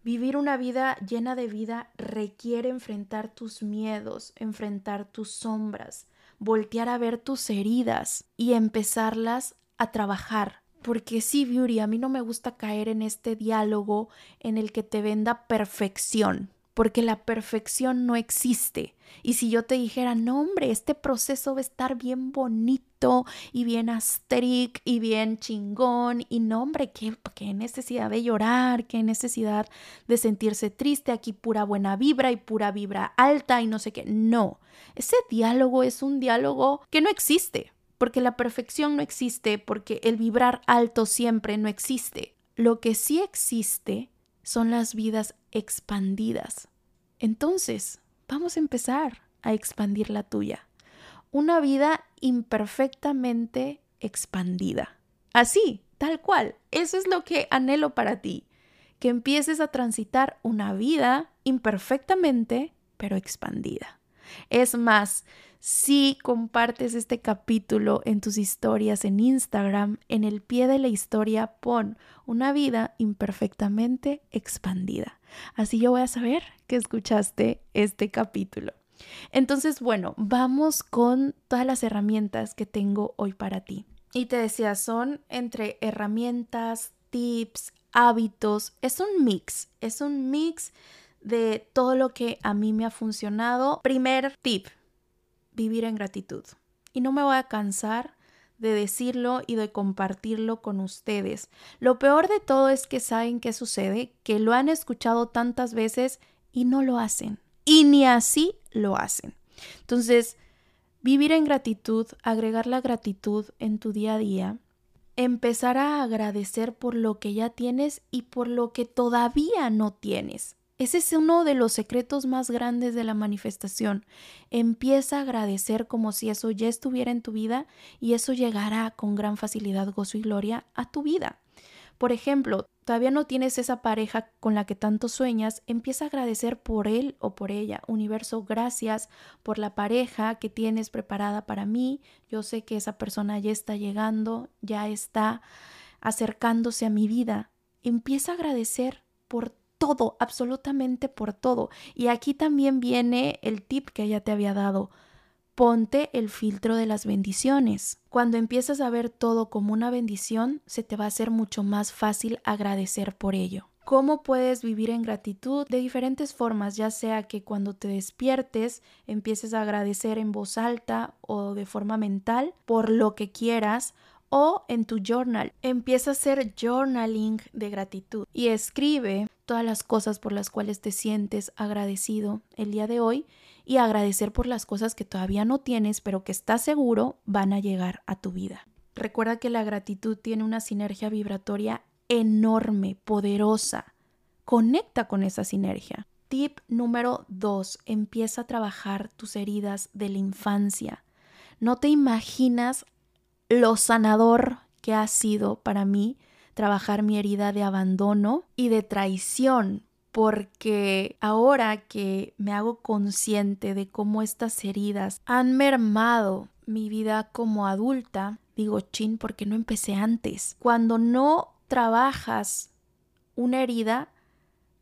Vivir una vida llena de vida requiere enfrentar tus miedos, enfrentar tus sombras, voltear a ver tus heridas y empezarlas a trabajar. Porque sí, Beauty, a mí no me gusta caer en este diálogo en el que te venda perfección porque la perfección no existe. Y si yo te dijera, no hombre, este proceso va a estar bien bonito y bien astric y bien chingón, y no hombre, qué, qué necesidad de llorar, qué necesidad de sentirse triste, aquí pura buena vibra y pura vibra alta y no sé qué. No, ese diálogo es un diálogo que no existe, porque la perfección no existe, porque el vibrar alto siempre no existe. Lo que sí existe son las vidas expandidas. Entonces, vamos a empezar a expandir la tuya. Una vida imperfectamente expandida. Así, Tal cual. Eso es lo que anhelo para ti. Que empieces a transitar una vida imperfectamente, pero expandida. Es más, si compartes este capítulo en tus historias en Instagram, en el pie de la historia pon una vida imperfectamente expandida. Así yo voy a saber que escuchaste este capítulo. Entonces, bueno, vamos con todas las herramientas que tengo hoy para ti. Y te decía, son entre herramientas, tips, hábitos, es un mix, es un mix de todo lo que a mí me ha funcionado. Primer tip, vivir en gratitud. Y no me voy a cansar de decirlo y de compartirlo con ustedes. Lo peor de todo es que saben qué sucede, que lo han escuchado tantas veces y no lo hacen. Y ni así lo hacen. Entonces, vivir en gratitud, agregar la gratitud en tu día a día, empezar a agradecer por lo que ya tienes y por lo que todavía no tienes. Ese es uno de los secretos más grandes de la manifestación. Empieza a agradecer como si eso ya estuviera en tu vida y eso llegará con gran facilidad, gozo y gloria a tu vida. Por ejemplo, todavía no tienes esa pareja con la que tanto sueñas, empieza a agradecer por él o por ella. Universo, gracias por la pareja que tienes preparada para mí. Yo sé que esa persona ya está llegando, ya está acercándose a mi vida. Empieza a agradecer por todo, absolutamente por todo. Y aquí también viene el tip que ya te había dado. Ponte el filtro de las bendiciones. Cuando empiezas a ver todo como una bendición, se te va a hacer mucho más fácil agradecer por ello. ¿Cómo puedes vivir en gratitud? De diferentes formas, ya sea que cuando te despiertes empieces a agradecer en voz alta o de forma mental por lo que quieras o en tu journal. Empieza a hacer journaling de gratitud y escribe todas las cosas por las cuales te sientes agradecido el día de hoy y agradecer por las cosas que todavía no tienes pero que estás seguro van a llegar a tu vida. Recuerda que la gratitud tiene una sinergia vibratoria enorme, poderosa. Conecta con esa sinergia. Tip número 2. Empieza a trabajar tus heridas de la infancia. No te imaginas lo sanador que ha sido para mí trabajar mi herida de abandono y de traición, porque ahora que me hago consciente de cómo estas heridas han mermado mi vida como adulta, digo chin porque no empecé antes. Cuando no trabajas una herida,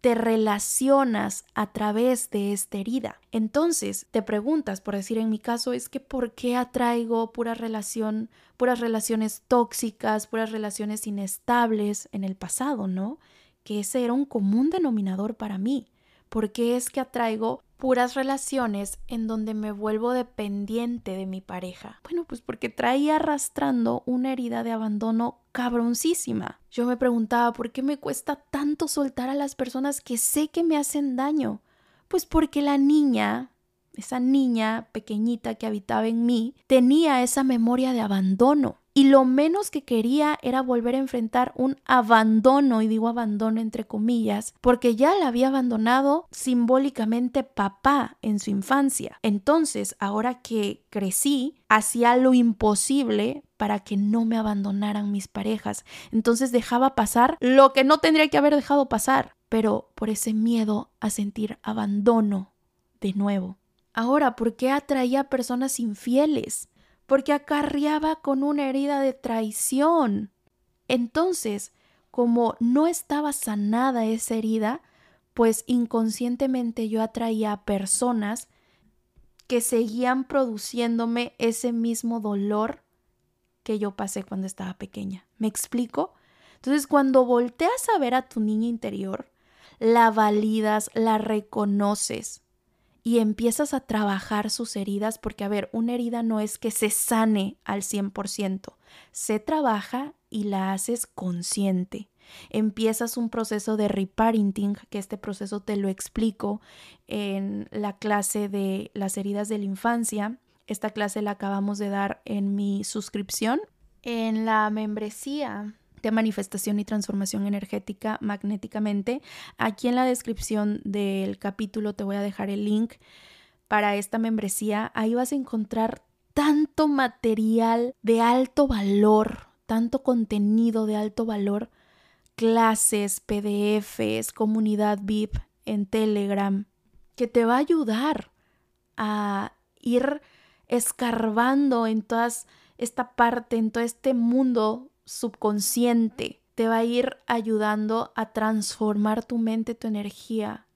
te relacionas a través de esta herida. Entonces te preguntas, por decir en mi caso, es que ¿por qué atraigo pura relación, puras relaciones tóxicas, puras relaciones inestables en el pasado, ¿no? Que ese era un común denominador para mí. ¿Por qué es que atraigo puras relaciones en donde me vuelvo dependiente de mi pareja? Bueno, pues porque traía arrastrando una herida de abandono cabroncísima. Yo me preguntaba por qué me cuesta tanto soltar a las personas que sé que me hacen daño. Pues porque la niña, esa niña pequeñita que habitaba en mí, tenía esa memoria de abandono y lo menos que quería era volver a enfrentar un abandono, y digo abandono entre comillas, porque ya la había abandonado simbólicamente papá en su infancia. Entonces, ahora que crecí, hacía lo imposible para que no me abandonaran mis parejas. Entonces dejaba pasar lo que no tendría que haber dejado pasar, pero por ese miedo a sentir abandono de nuevo. Ahora, ¿por qué atraía a personas infieles? Porque acarreaba con una herida de traición. Entonces, como no estaba sanada esa herida, pues inconscientemente yo atraía a personas que seguían produciéndome ese mismo dolor que yo pasé cuando estaba pequeña. ¿Me explico? Entonces, cuando volteas a ver a tu niña interior, la validas, la reconoces y empiezas a trabajar sus heridas, porque a ver, una herida no es que se sane al 100%, se trabaja y la haces consciente. Empiezas un proceso de reparenting, que este proceso te lo explico en la clase de las heridas de la infancia. Esta clase la acabamos de dar en mi suscripción. En la membresía de manifestación y transformación energética magnéticamente. Aquí en la descripción del capítulo te voy a dejar el link para esta membresía. Ahí vas a encontrar tanto material de alto valor, tanto contenido de alto valor, clases, PDFs, comunidad VIP en Telegram, que te va a ayudar a ir escarbando en toda esta parte, en todo este mundo subconsciente. Te va a ir ayudando a transformar tu mente, tu energía,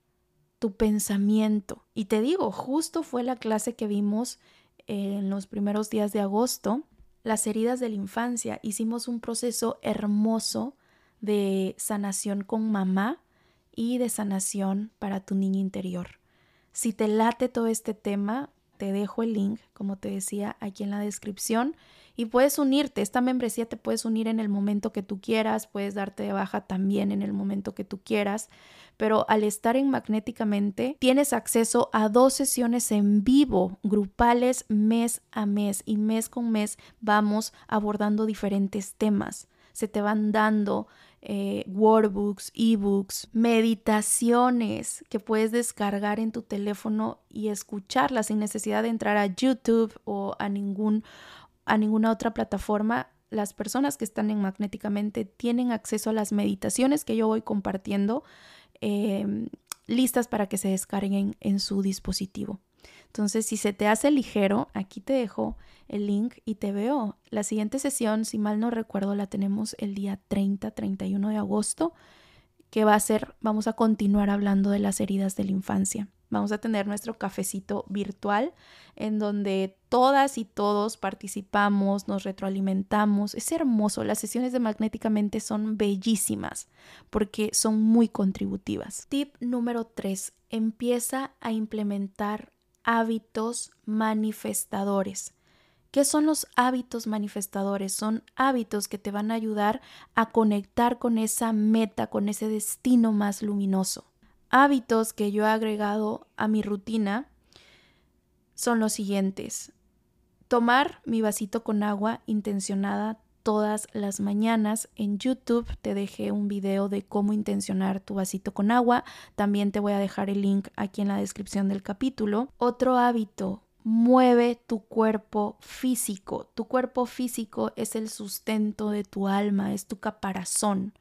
tu pensamiento. Y te digo, justo fue la clase que vimos en los primeros días de agosto, las heridas de la infancia. Hicimos un proceso hermoso de sanación con mamá y de sanación para tu niño interior. Si te late todo este tema, te dejo el link, como te decía, aquí en la descripción y puedes unirte. Esta membresía te puedes unir en el momento que tú quieras, puedes darte de baja también en el momento que tú quieras, pero al estar en Magnéticamente tienes acceso a dos sesiones en vivo, grupales mes a mes y mes con mes vamos abordando diferentes temas. Se te van dando eh, workbooks, ebooks, meditaciones que puedes descargar en tu teléfono y escucharlas sin necesidad de entrar a YouTube o a, ningún, a ninguna otra plataforma. Las personas que están en Magnéticamente tienen acceso a las meditaciones que yo voy compartiendo em, listas para que se descarguen en su dispositivo. Entonces, si se te hace ligero, aquí te dejo el link y te veo. La siguiente sesión, si mal no recuerdo, la tenemos el día 30, 31 de agosto, que va a ser, vamos a continuar hablando de las heridas de la infancia. Vamos a tener nuestro cafecito virtual en donde todas y todos participamos, nos retroalimentamos. Es hermoso, las sesiones de Magnéticamente son bellísimas porque son muy contributivas. Tip número 3. Empieza a implementar hábitos manifestadores. ¿Qué son los hábitos manifestadores? Son hábitos que te van a ayudar a conectar con esa meta, con ese destino más luminoso. Hábitos que yo he agregado a mi rutina son los siguientes. Tomar mi vasito con agua intencionada todas las mañanas. En YouTube te dejé un video de cómo intencionar tu vasito con agua. También te voy a dejar el link aquí en la descripción del capítulo. Otro hábito, mueve tu cuerpo físico. Tu cuerpo físico es el sustento de tu alma, es tu caparazón.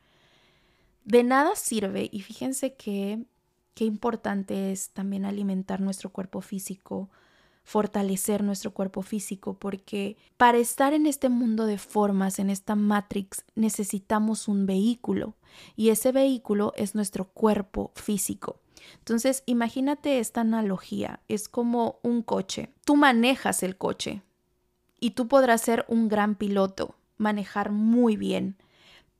De nada sirve, y fíjense que qué importante es también alimentar nuestro cuerpo físico fortalecer nuestro cuerpo físico, porque para estar en este mundo de formas, en esta matrix, necesitamos un vehículo y ese vehículo es nuestro cuerpo físico. Entonces, imagínate esta analogía, es como un coche. Tú manejas el coche y tú podrás ser un gran piloto, manejar muy bien,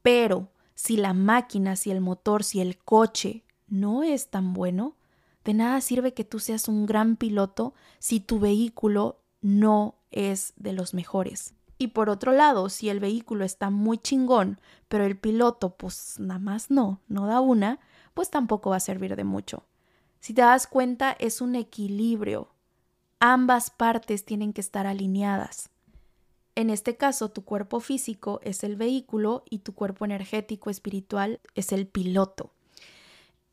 pero si la máquina, si el motor, si el coche no es tan bueno, de nada sirve que tú seas un gran piloto si tu vehículo no es de los mejores. Y por otro lado, si el vehículo está muy chingón, pero el piloto pues nada más no, no da una, pues tampoco va a servir de mucho. Si te das cuenta, es un equilibrio. Ambas partes tienen que estar alineadas. En este caso, tu cuerpo físico es el vehículo y tu cuerpo energético espiritual es el piloto.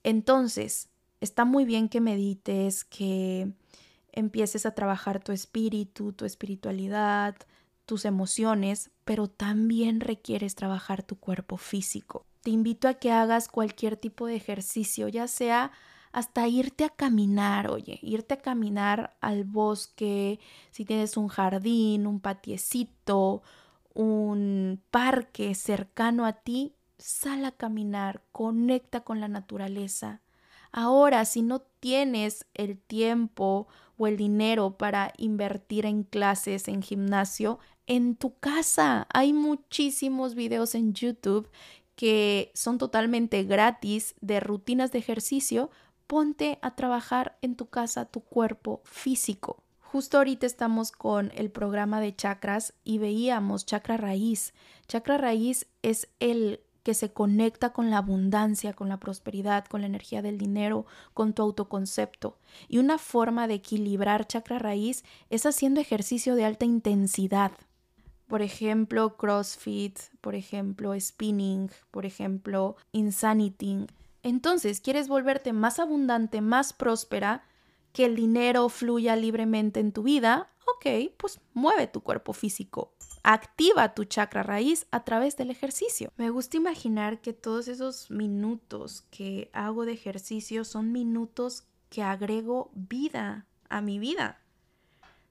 Entonces, está muy bien que medites, que empieces a trabajar tu espíritu, tu espiritualidad, tus emociones, pero también requieres trabajar tu cuerpo físico. Te invito a que hagas cualquier tipo de ejercicio, ya sea hasta irte a caminar, oye, irte a caminar al bosque, si tienes un jardín, un patiecito, un parque cercano a ti, sal a caminar, conecta con la naturaleza, Ahora, si no tienes el tiempo o el dinero para invertir en clases, en gimnasio, en tu casa hay muchísimos videos en YouTube que son totalmente gratis de rutinas de ejercicio. Ponte a trabajar en tu casa tu cuerpo físico. Justo ahorita estamos con el programa de chakras y veíamos chakra raíz. Chakra raíz es el que se conecta con la abundancia, con la prosperidad, con la energía del dinero, con tu autoconcepto. Y una forma de equilibrar chakra raíz es haciendo ejercicio de alta intensidad. Por ejemplo, CrossFit, por ejemplo, spinning, por ejemplo, insanity. Entonces, ¿quieres volverte más abundante, más próspera? que el dinero fluya libremente en tu vida, Ok, pues mueve tu cuerpo físico. Activa tu chakra raíz a través del ejercicio. Me gusta imaginar que todos esos minutos que hago de ejercicio son minutos que agrego vida a mi vida.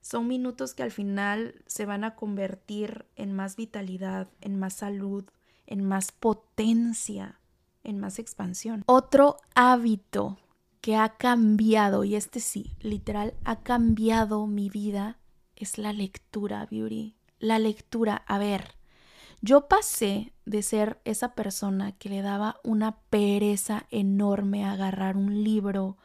Son minutos que al final se van a convertir en más vitalidad, en más salud, en más potencia, en más expansión. Otro hábito que ha cambiado, y este sí, literal, ha cambiado mi vida, es la lectura, Beauty. La lectura, a ver, yo pasé de ser esa persona que le daba una pereza enorme a agarrar un libro.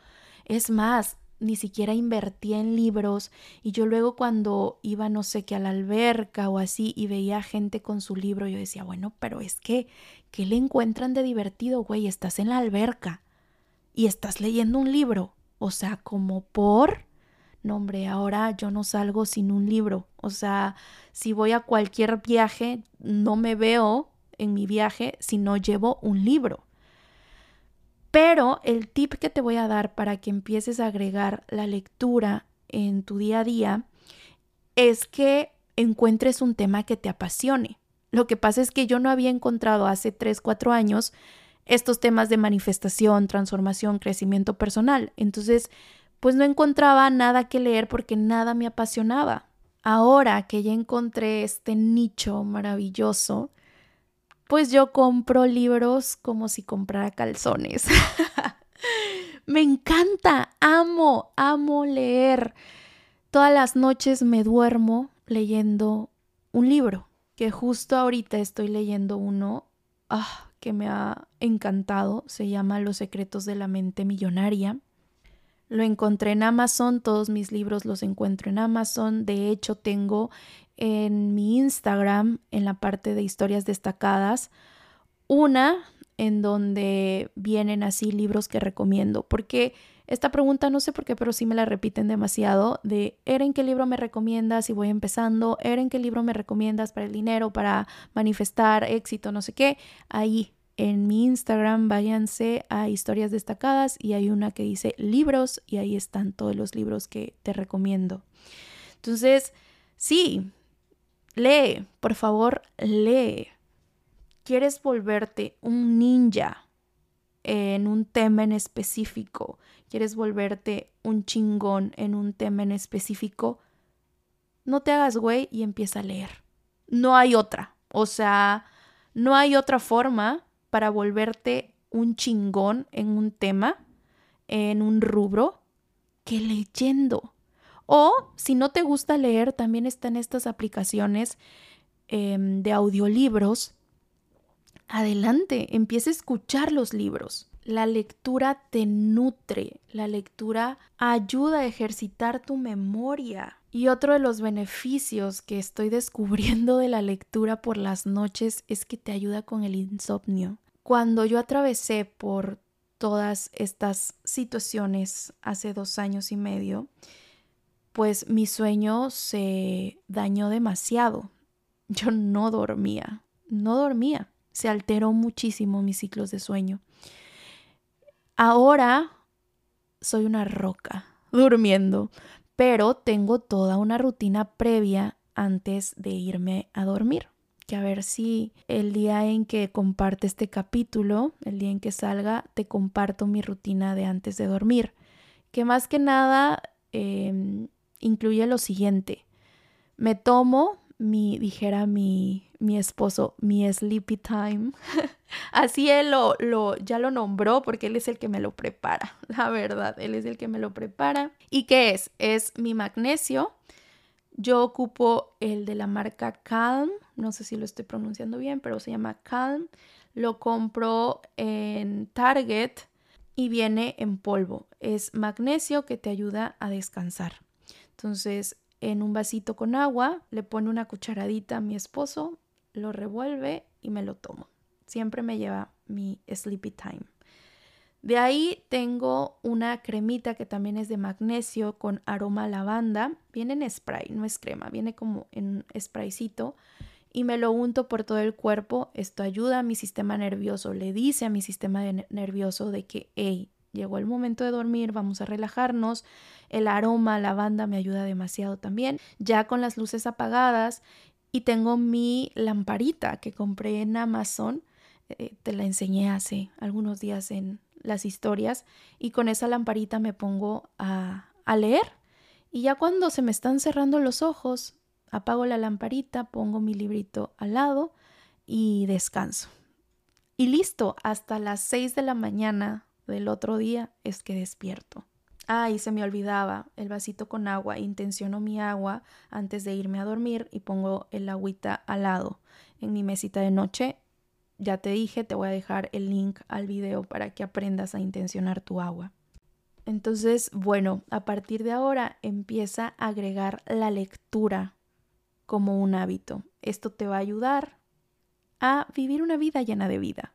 Es más, ni siquiera invertía en libros y yo luego cuando iba no sé qué a la alberca o así y veía gente con su libro yo decía, bueno, pero es que, ¿qué le encuentran de divertido, güey? Estás en la alberca y estás leyendo un libro. O sea, como por... No, hombre, ahora yo no salgo sin un libro. O sea, si voy a cualquier viaje, no me veo en mi viaje si no llevo un libro. Pero el tip que te voy a dar para que empieces a agregar la lectura en tu día a día es que encuentres un tema que te apasione. Lo que pasa es que yo no había encontrado hace 3, 4 años estos temas de manifestación, transformación, crecimiento personal. Entonces, pues no encontraba nada que leer porque nada me apasionaba. Ahora que ya encontré este nicho maravilloso, pues yo compro libros como si comprara calzones. me encanta, amo, amo leer. Todas las noches me duermo leyendo un libro, que justo ahorita estoy leyendo uno ah, que me ha encantado, se llama Los secretos de la mente millonaria. Lo encontré en Amazon, todos mis libros los encuentro en Amazon. De hecho, tengo en mi Instagram, en la parte de historias destacadas, una en donde vienen así libros que recomiendo, porque esta pregunta no sé por qué, pero sí me la repiten demasiado de ¿en qué libro me recomiendas si voy empezando? ¿en qué libro me recomiendas para el dinero, para manifestar éxito, no sé qué? Ahí en mi Instagram váyanse a historias destacadas y hay una que dice libros y ahí están todos los libros que te recomiendo. Entonces, sí, lee, por favor, lee. ¿Quieres volverte un ninja en un tema en específico? ¿Quieres volverte un chingón en un tema en específico? No te hagas güey y empieza a leer. No hay otra. O sea, no hay otra forma para volverte un chingón en un tema, en un rubro, que leyendo. O si no te gusta leer, también están estas aplicaciones em, de audiolibros. Adelante, empieza a escuchar los libros. La lectura te nutre, la lectura ayuda a ejercitar tu memoria. Y otro de los beneficios que estoy descubriendo de la lectura por las noches es que te ayuda con el insomnio. Cuando yo atravesé por todas estas situaciones hace dos años y medio, pues mi sueño se dañó demasiado. Yo no dormía, no dormía. Se alteró muchísimo mis ciclos de sueño. Ahora soy una roca durmiendo, pero tengo toda una rutina previa antes de irme a dormir. Que a ver si el día en que comparte este capítulo, el día en que salga, te comparto mi rutina de antes de dormir. Que más que nada em, incluye lo siguiente. Me tomo mi, dijera mi, mi esposo, mi sleepy time. Así él lo, lo, ya lo nombró porque él es el que me lo prepara, la verdad, él es el que me lo prepara. ¿Y qué es? Es mi magnesio. Yo ocupo el de la marca Calm, no sé si lo estoy pronunciando bien, pero se llama Calm. Lo compro en Target y viene en polvo. Es magnesio que te ayuda a descansar. Entonces, en un vasito con agua, le pone una cucharadita a mi esposo, lo revuelve y me lo tomo. Siempre me lleva mi sleepy time. De ahí tengo una cremita que también es de magnesio con aroma lavanda. Viene en spray, no es crema, viene como en spraycito. Y me lo unto por todo el cuerpo. Esto ayuda a mi sistema nervioso, le dice a mi sistema nervioso de que, hey, llegó el momento de dormir, vamos a relajarnos. El aroma, la lavanda me ayuda demasiado también. Ya con las luces apagadas y tengo mi lamparita que compré en Amazon. Eh, te la enseñé hace algunos días en las historias y con esa lamparita me pongo a, a leer. Y ya cuando se me están cerrando los ojos, apago la lamparita, pongo mi librito al lado y descanso. Y listo, hasta las 6 de la mañana del otro día es que despierto. Ay, se me olvidaba el vasito con agua. Intenciono mi agua antes de irme a dormir y pongo el agüita al lado en mi mesita de noche. Ya te dije, te voy a dejar el link al video para que aprendas a intencionar tu agua. Entonces, bueno, a partir de ahora empieza a agregar la lectura como un hábito. Esto te va a ayudar a vivir una vida llena de vida.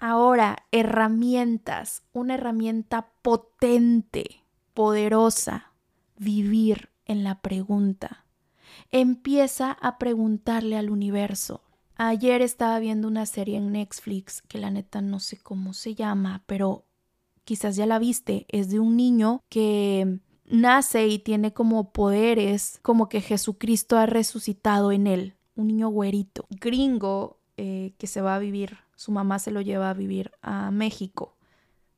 Ahora, herramientas, una herramienta potente, poderosa, vivir en la pregunta. Empieza a preguntarle al universo. Ayer estaba viendo una serie en Netflix que la neta no sé cómo se llama, pero quizás ya la viste. Es de un niño que nace y tiene como poderes, como que Jesucristo ha resucitado en él. Un niño güerito, gringo, eh, que se va a vivir su mamá se lo lleva a vivir a México.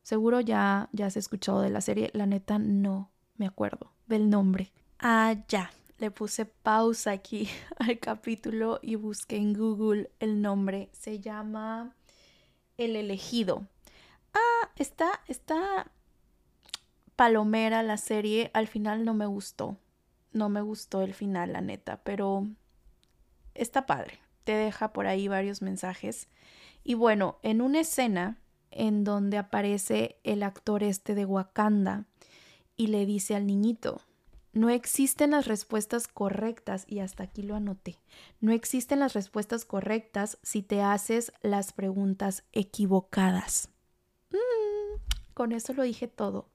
Seguro ya, ya has escuchado de la serie, la neta no me acuerdo del nombre. Ah, ya, le puse pausa aquí al capítulo y busqué en Google el nombre. Se llama El elegido. Ah, está, está palomera la serie. Al final no me gustó. No me gustó el final, la neta, pero está padre. Te deja por ahí varios mensajes. Y bueno, en una escena en donde aparece el actor este de Wakanda y le dice al niñito, no existen las respuestas correctas, y hasta aquí lo anoté, no existen las respuestas correctas si te haces las preguntas equivocadas. Mm, con eso lo dije todo.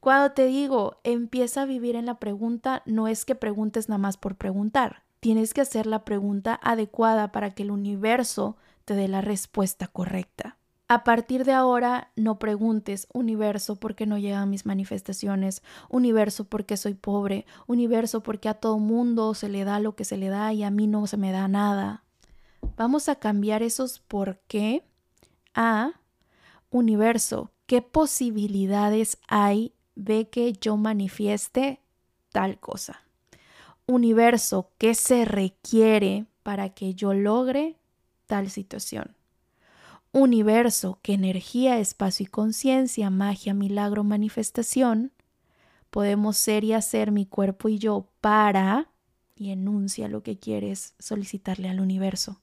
Cuando te digo, empieza a vivir en la pregunta, no es que preguntes nada más por preguntar, tienes que hacer la pregunta adecuada para que el universo te dé la respuesta correcta. A partir de ahora, no preguntes, universo, ¿por qué no llegan mis manifestaciones? Universo, ¿por qué soy pobre? Universo, ¿por qué a todo mundo se le da lo que se le da y a mí no se me da nada? Vamos a cambiar esos por qué a universo, ¿qué posibilidades hay de que yo manifieste tal cosa? Universo, ¿qué se requiere para que yo logre tal situación. Universo, que energía, espacio y conciencia, magia, milagro, manifestación, podemos ser y hacer mi cuerpo y yo para, y enuncia lo que quieres solicitarle al universo.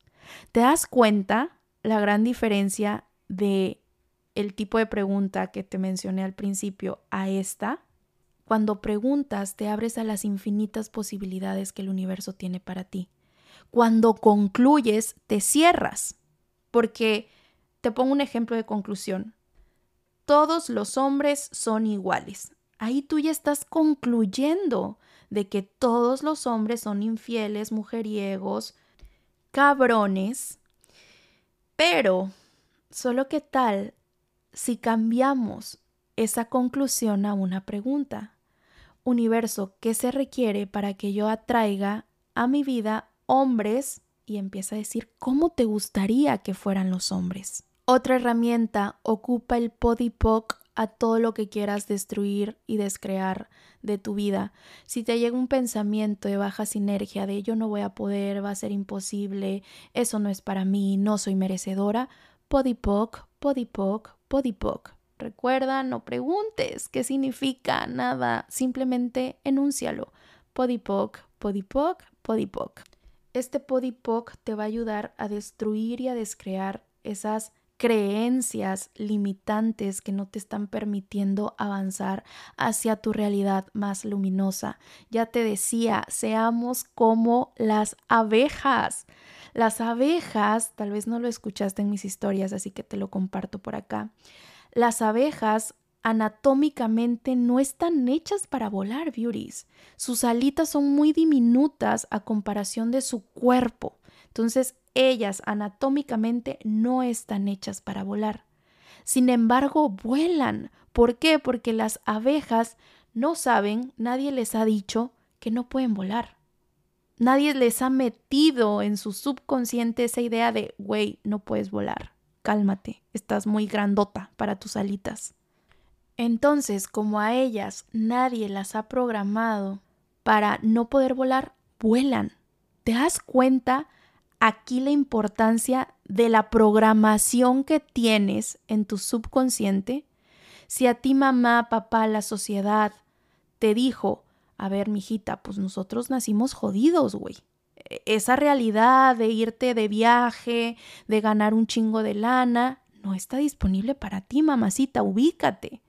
¿Te das cuenta la gran diferencia de el tipo de pregunta que te mencioné al principio a esta? Cuando preguntas, te abres a las infinitas posibilidades que el universo tiene para ti. Cuando concluyes, te cierras, porque te pongo un ejemplo de conclusión. Todos los hombres son iguales. Ahí tú ya estás concluyendo de que todos los hombres son infieles, mujeriegos, cabrones. Pero, solo qué tal si cambiamos esa conclusión a una pregunta. Universo, ¿qué se requiere para que yo atraiga a mi vida hombres y empieza a decir cómo te gustaría que fueran los hombres. Otra herramienta ocupa el podipoc a todo lo que quieras destruir y descrear de tu vida. Si te llega un pensamiento de baja sinergia, de yo no voy a poder, va a ser imposible, eso no es para mí, no soy merecedora, podipoc, podipoc, podipoc. Recuerda, no preguntes qué significa nada, simplemente enúncialo. Podipoc, podipoc, podipoc. Este podipoc te va a ayudar a destruir y a descrear esas creencias limitantes que no te están permitiendo avanzar hacia tu realidad más luminosa. Ya te decía, seamos como las abejas. Las abejas, tal vez no lo escuchaste en mis historias, así que te lo comparto por acá. Las abejas anatómicamente no están hechas para volar, beauties. Sus alitas son muy diminutas a comparación de su cuerpo. Entonces, ellas anatómicamente no están hechas para volar. sin embargo vuelan. ¿Por qué? Porque las abejas no saben, nadie les ha dicho que no pueden volar. Nadie les ha metido en su subconsciente esa idea de, güey, no puedes volar, cálmate, estás muy grandota para tus alitas. Entonces, como a ellas nadie las ha programado para no poder volar, vuelan. ¿Te das cuenta aquí la importancia de la programación que tienes en tu subconsciente? Si a ti mamá, papá, la sociedad te dijo, a ver, mijita, pues nosotros nacimos jodidos, güey. Esa realidad de irte de viaje, de ganar un chingo de lana, no está disponible para ti, mamacita, ubícate.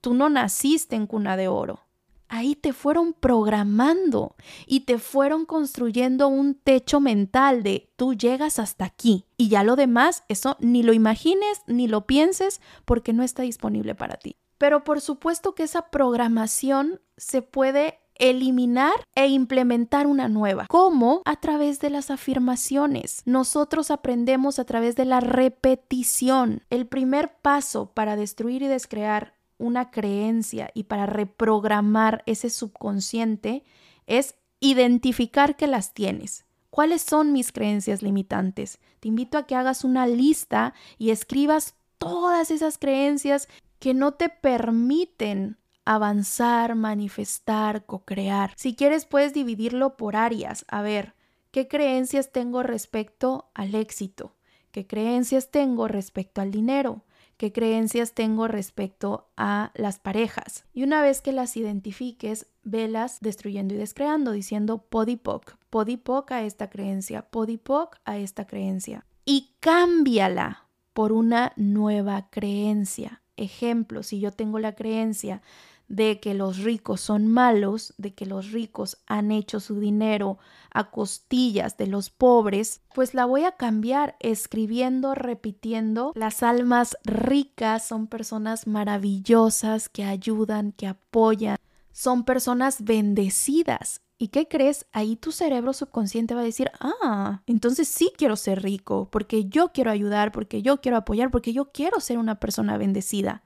Tú no naciste en cuna de oro. Ahí te fueron programando y te fueron construyendo un techo mental de tú llegas hasta aquí y ya lo demás, eso ni lo imagines ni lo pienses porque no está disponible para ti. Pero por supuesto que esa programación se puede eliminar e implementar una nueva. ¿Cómo? A través de las afirmaciones. Nosotros aprendemos a través de la repetición. El primer paso para destruir y descrear una creencia y para reprogramar ese subconsciente es identificar que las tienes. ¿Cuáles son mis creencias limitantes? Te invito a que hagas una lista y escribas todas esas creencias que no te permiten avanzar, manifestar, co-crear. Si quieres, puedes dividirlo por áreas. A ver, ¿qué creencias tengo respecto al éxito? ¿Qué creencias tengo respecto al dinero? ¿Qué creencias tengo respecto a las parejas? Y una vez que las identifiques, velas destruyendo y descreando, diciendo podipoc, podipoc a esta creencia, podipoc a esta creencia. Y cámbiala por una nueva creencia. Ejemplo, si yo tengo la creencia de que los ricos son malos, de que los ricos han hecho su dinero a costillas de los pobres, pues la voy a cambiar escribiendo, repitiendo, las almas ricas son personas maravillosas que ayudan, que apoyan, son personas bendecidas. ¿Y qué crees? Ahí tu cerebro subconsciente va a decir, ah, entonces sí quiero ser rico, porque yo quiero ayudar, porque yo quiero apoyar, porque yo quiero ser una persona bendecida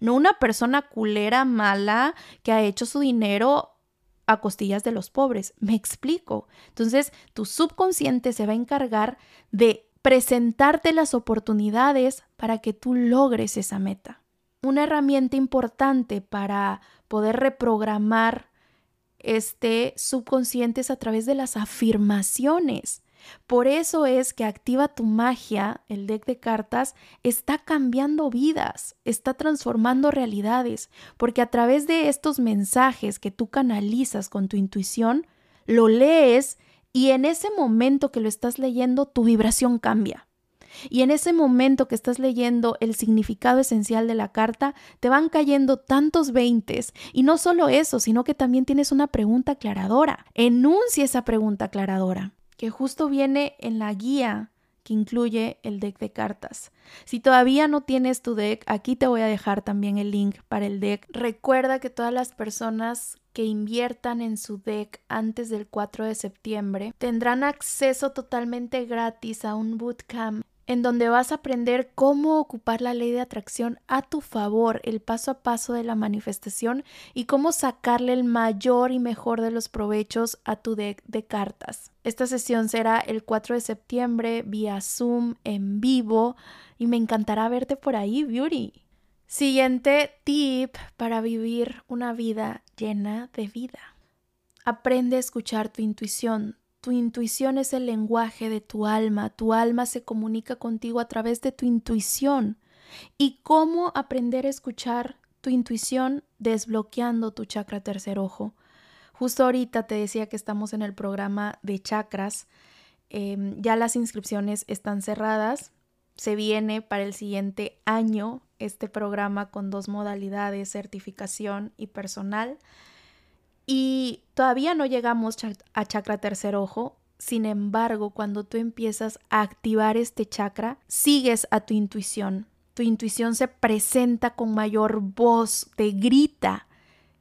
no una persona culera, mala, que ha hecho su dinero a costillas de los pobres. Me explico. Entonces, tu subconsciente se va a encargar de presentarte las oportunidades para que tú logres esa meta. Una herramienta importante para poder reprogramar este subconsciente es a través de las afirmaciones. Por eso es que Activa tu magia, el deck de cartas, está cambiando vidas, está transformando realidades, porque a través de estos mensajes que tú canalizas con tu intuición, lo lees y en ese momento que lo estás leyendo, tu vibración cambia. Y en ese momento que estás leyendo el significado esencial de la carta, te van cayendo tantos veintes. Y no solo eso, sino que también tienes una pregunta aclaradora. Enuncia esa pregunta aclaradora que justo viene en la guía que incluye el deck de cartas. Si todavía no tienes tu deck, aquí te voy a dejar también el link para el deck. Recuerda que todas las personas que inviertan en su deck antes del 4 de septiembre tendrán acceso totalmente gratis a un bootcamp en donde vas a aprender cómo ocupar la ley de atracción a tu favor, el paso a paso de la manifestación y cómo sacarle el mayor y mejor de los provechos a tu deck de cartas. Esta sesión será el 4 de septiembre vía Zoom en vivo y me encantará verte por ahí, Beauty. Siguiente tip para vivir una vida llena de vida. Aprende a escuchar tu intuición, tu intuición es el lenguaje de tu alma. Tu alma se comunica contigo a través de tu intuición. ¿Y cómo aprender a escuchar tu intuición desbloqueando tu chakra tercer ojo? Justo ahorita te decía que estamos en el programa de chakras. Em, ya las inscripciones están cerradas. Se viene para el siguiente año este programa con dos modalidades, certificación y personal. Y todavía no llegamos a chakra tercer ojo. Sin embargo, cuando tú empiezas a activar este chakra, sigues a tu intuición. Tu intuición se presenta con mayor voz, te grita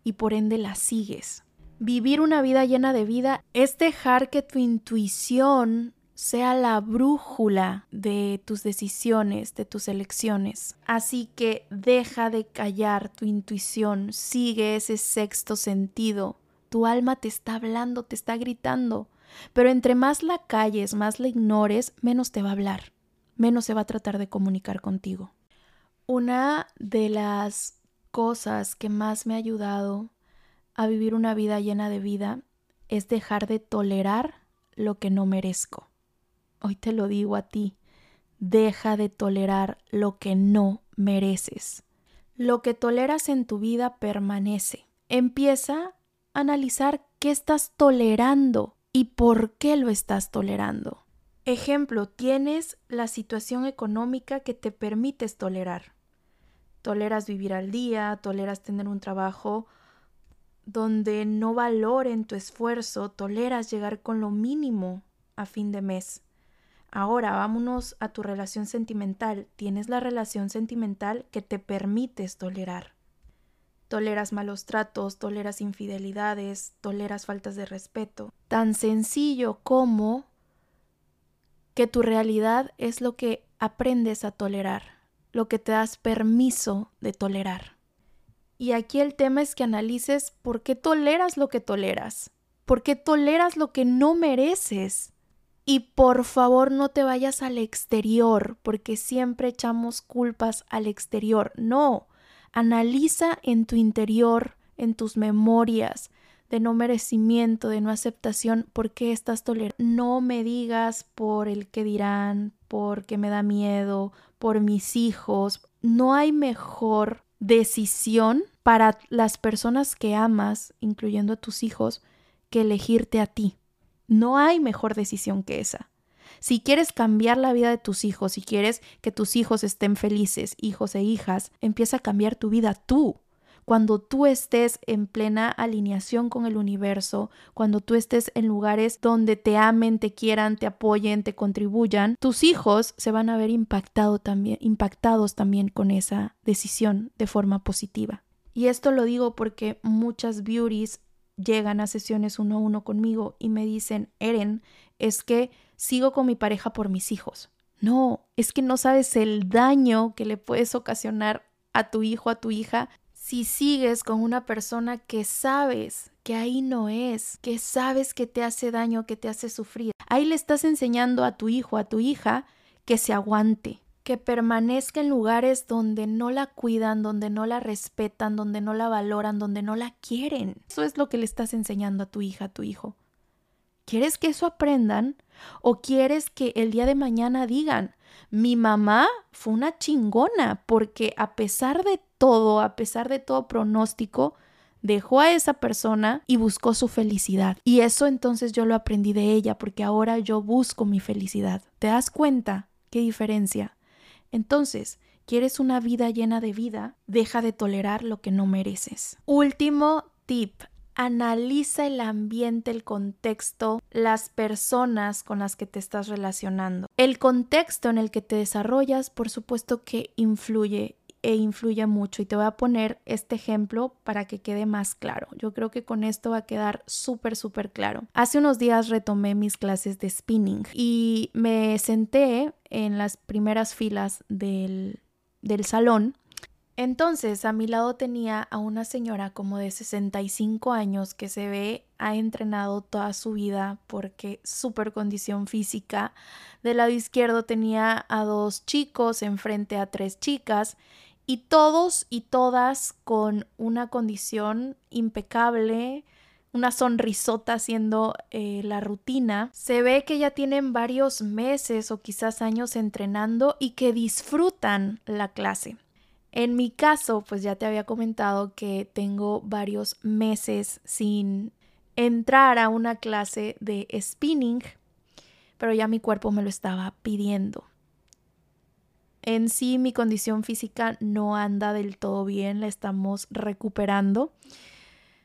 y por ende la sigues. Vivir una vida llena de vida es dejar que tu intuición sea la brújula de tus decisiones, de tus elecciones. Así que deja de callar tu intuición, sigue ese sexto sentido. Tu alma te está hablando, te está gritando. Pero entre más la calles, más la ignores, menos te va a hablar, menos se va a tratar de comunicar contigo. Una de las cosas que más me ha ayudado a vivir una vida llena de vida es dejar de tolerar lo que no merezco. Hoy te lo digo a ti, deja de tolerar lo que no mereces. Lo que toleras en tu vida permanece. Empieza analizar qué estás tolerando y por qué lo estás tolerando. Ejemplo, tienes la situación económica que te permites tolerar. Toleras vivir al día, toleras tener un trabajo donde no valoren tu esfuerzo, toleras llegar con lo mínimo a fin de mes. Ahora vámonos a tu relación sentimental. Tienes la relación sentimental que te permites tolerar. Toleras malos tratos, toleras infidelidades, toleras faltas de respeto. Tan sencillo como que tu realidad es lo que aprendes a tolerar, lo que te das permiso de tolerar. Y aquí el tema es que analices por qué toleras lo que toleras, por qué toleras lo que no mereces. Y por favor no te vayas al exterior, porque siempre echamos culpas al exterior. No, analiza en tu interior, en tus memorias de no merecimiento, de no aceptación, por qué estás tolerando. No me digas por el que dirán, porque me da miedo, por mis hijos. No hay mejor decisión para las personas que amas, incluyendo a tus hijos, que elegirte a ti. No hay mejor decisión que esa. Si quieres cambiar la vida de tus hijos, si quieres que tus hijos estén felices, hijos e hijas, empieza a cambiar tu vida tú. Cuando tú estés en plena alineación con el universo, cuando tú estés en lugares donde te amen, te quieran, te apoyen, te contribuyan, tus hijos se van a ver impactado también, impactados también con esa decisión de forma positiva. Y esto lo digo porque muchas beauties llegan a sesiones uno a uno conmigo y me dicen, Eren, es que sigo con mi pareja por mis hijos. No, es que no sabes el daño que le puedes ocasionar a tu hijo, a tu hija, si sigues con una persona que sabes que ahí no es, que sabes que te hace daño, que te hace sufrir. Ahí le estás enseñando a tu hijo, a tu hija, que se aguante, que permanezca en lugares donde no la cuidan, donde no la respetan, donde no la valoran, donde no la quieren. Eso es lo que le estás enseñando a tu hija, a tu hijo. ¿Quieres que eso aprendan? ¿O quieres que el día de mañana digan, mi mamá fue una chingona porque a pesar de todo, a pesar de todo pronóstico, dejó a esa persona y buscó su felicidad. Y eso entonces yo lo aprendí de ella porque ahora yo busco mi felicidad. ¿Te das cuenta? ¿Qué diferencia? Entonces, ¿quieres una vida llena de vida? Deja de tolerar lo que no mereces. Último tip. Analiza el ambiente, el contexto, las personas con las que te estás relacionando. El contexto en el que te desarrollas, por supuesto que influye e influye mucho. Y te voy a poner este ejemplo para que quede más claro. Yo creo que con esto va a quedar súper, súper claro. Hace unos días retomé mis clases de spinning y me senté en las primeras filas del, del salón. Entonces a mi lado tenía a una señora como de 65 años que se ve ha entrenado toda su vida porque súper condición física. Del lado izquierdo tenía a dos chicos enfrente a tres chicas y todos y todas con una condición impecable, una sonrisota haciendo eh, la rutina. Se ve que ya tienen varios meses o quizás años entrenando y que disfrutan la clase. En mi caso, pues ya te había comentado que tengo varios meses sin entrar a una clase de spinning, pero ya mi cuerpo me lo estaba pidiendo. En sí mi condición física no anda del todo bien, la estamos recuperando.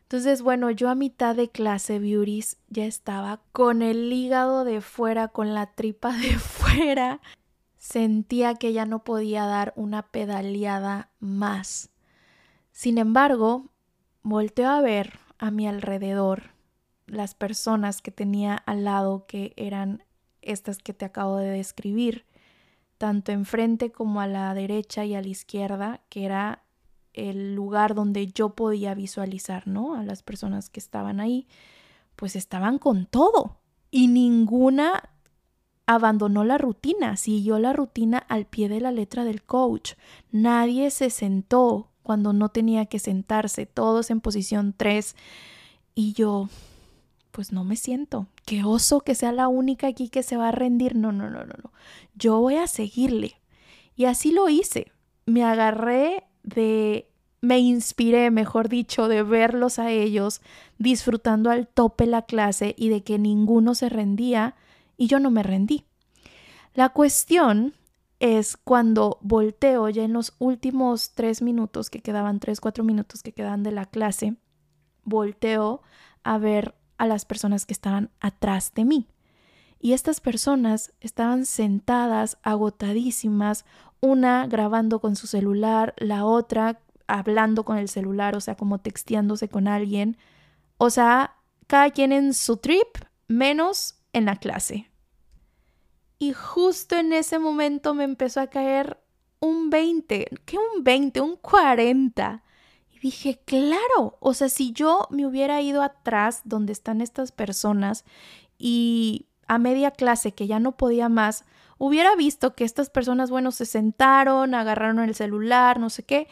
Entonces, bueno, yo a mitad de clase beauties ya estaba con el hígado de fuera, con la tripa de fuera. Sentía que ya no podía dar una pedaleada más. Sin embargo, volteo a ver a mi alrededor las personas que tenía al lado que eran estas que te acabo de describir, tanto enfrente como a la derecha y a la izquierda, que era el lugar donde yo podía visualizar, ¿no? A las personas que estaban ahí, pues estaban con todo y ninguna abandonó la rutina, siguió la rutina al pie de la letra del coach. Nadie se sentó cuando no tenía que sentarse, todos en posición 3 y yo pues no me siento. Qué oso que sea la única aquí que se va a rendir. No, no, no, no, no. Yo voy a seguirle. Y así lo hice. Me agarré de me inspiré, mejor dicho, de verlos a ellos disfrutando al tope la clase y de que ninguno se rendía y yo no me rendí. La cuestión es cuando volteo ya en los últimos tres minutos que quedaban, tres, cuatro minutos que quedan de la clase, volteo a ver a las personas que estaban atrás de mí. Y estas personas estaban sentadas, agotadísimas, una grabando con su celular, la otra hablando con el celular, o sea, como texteándose con alguien. O sea, cada quien en su trip, menos en la clase. Y justo en ese momento me empezó a caer un 20, ¿qué un 20? Un 40. Y dije, claro, o sea, si yo me hubiera ido atrás donde están estas personas y a media clase que ya no podía más, hubiera visto que estas personas, bueno, se sentaron, agarraron el celular, no sé qué,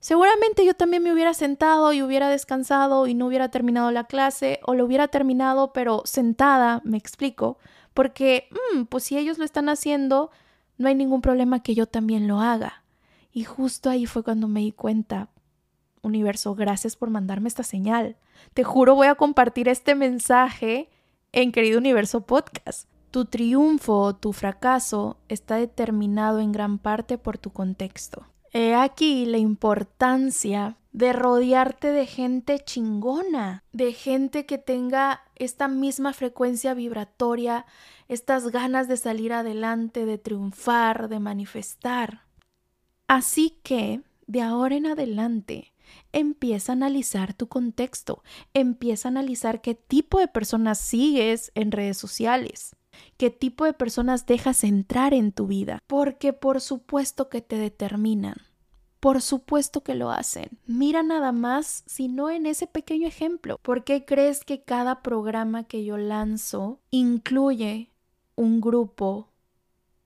seguramente yo también me hubiera sentado y hubiera descansado y no hubiera terminado la clase o lo hubiera terminado pero sentada, me explico, porque, mm, pues si ellos lo están haciendo, no hay ningún problema que yo también lo haga. Y justo ahí fue cuando me di cuenta, universo, gracias por mandarme esta señal. Te juro voy a compartir este mensaje en Querido Universo Podcast. Tu triunfo o tu fracaso está determinado en gran parte por tu contexto. He aquí la importancia de rodearte de gente chingona, de gente que tenga esta misma frecuencia vibratoria, estas ganas de salir adelante, de triunfar, de manifestar. Así que, de ahora en adelante, empieza a analizar tu contexto, empieza a analizar qué tipo de personas sigues en redes sociales, qué tipo de personas dejas entrar en tu vida, porque por supuesto que te determinan. Por supuesto que lo hacen. Mira nada más, si no en ese pequeño ejemplo. ¿Por qué crees que cada programa que yo lanzo incluye un grupo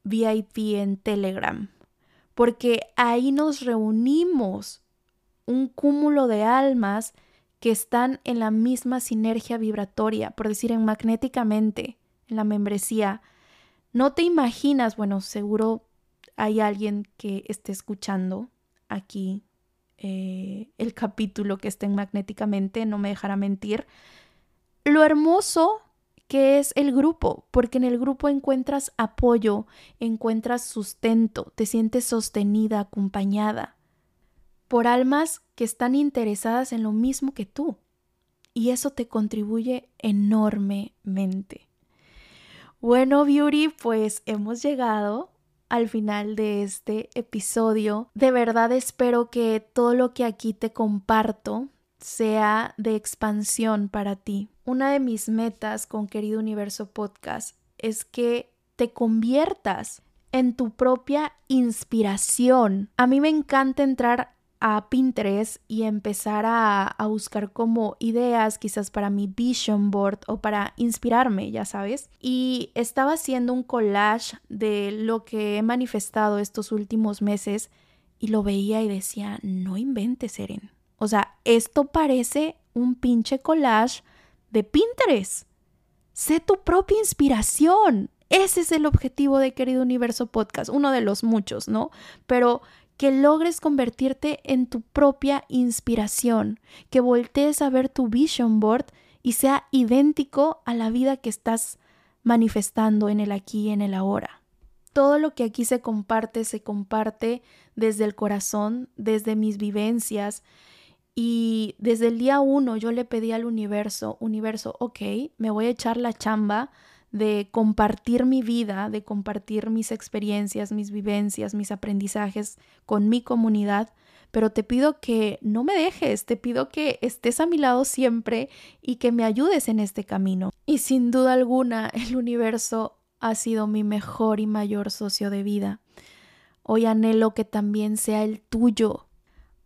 VIP en Telegram? Porque ahí nos reunimos un cúmulo de almas que están en la misma sinergia vibratoria, por decir en magnéticamente, en la membresía. No te imaginas, bueno, seguro hay alguien que esté escuchando aquí eh, el capítulo que esté en magnéticamente, no me dejará mentir. Lo hermoso que es el grupo, porque en el grupo encuentras apoyo, encuentras sustento, te sientes sostenida, acompañada por almas que están interesadas en lo mismo que tú. Y eso te contribuye enormemente. Bueno, Beauty, pues hemos llegado al final de este episodio. De verdad espero que todo lo que aquí te comparto sea de expansión para ti. Una de mis metas con Querido Universo Podcast es que te conviertas en tu propia inspiración. A mí me encanta entrar a Pinterest y empezar a, a, buscar como ideas quizás para mi vision board o para inspirarme, ya sabes. Y estaba haciendo un collage de lo que he manifestado estos últimos meses y lo veía y decía, no inventes, Eren. O sea, esto parece un pinche collage de Pinterest. Sé tu propia inspiración. Ese es el objetivo de Querido Universo Podcast, uno de los muchos, ¿no? Pero que logres convertirte en tu propia inspiración, que voltees a ver tu vision board y sea idéntico a la vida que estás manifestando en el aquí y en el ahora. Todo lo que aquí se comparte se comparte desde el corazón, desde mis vivencias y desde el día uno yo le pedí al universo, universo, ok, me voy a echar la chamba de compartir mi vida, de compartir mis experiencias, mis vivencias, mis aprendizajes con mi comunidad, pero te pido que no me dejes, te pido que estés a mi lado siempre y que me ayudes en este camino. Y sin duda alguna, el universo ha sido mi mejor y mayor socio de vida. Hoy anhelo que también sea el tuyo.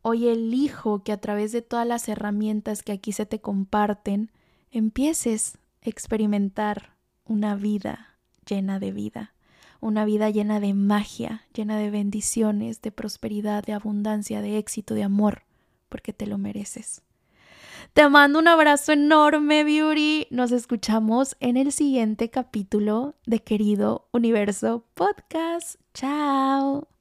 Hoy elijo que a través de todas las herramientas que aquí se te comparten, empieces a experimentar una vida llena de vida, una vida llena de magia, llena de bendiciones, de prosperidad, de abundancia, de éxito, de amor, porque te lo mereces. Te mando un abrazo enorme, Beauty. Nos escuchamos en el siguiente capítulo de Querido Universo Podcast. Chao.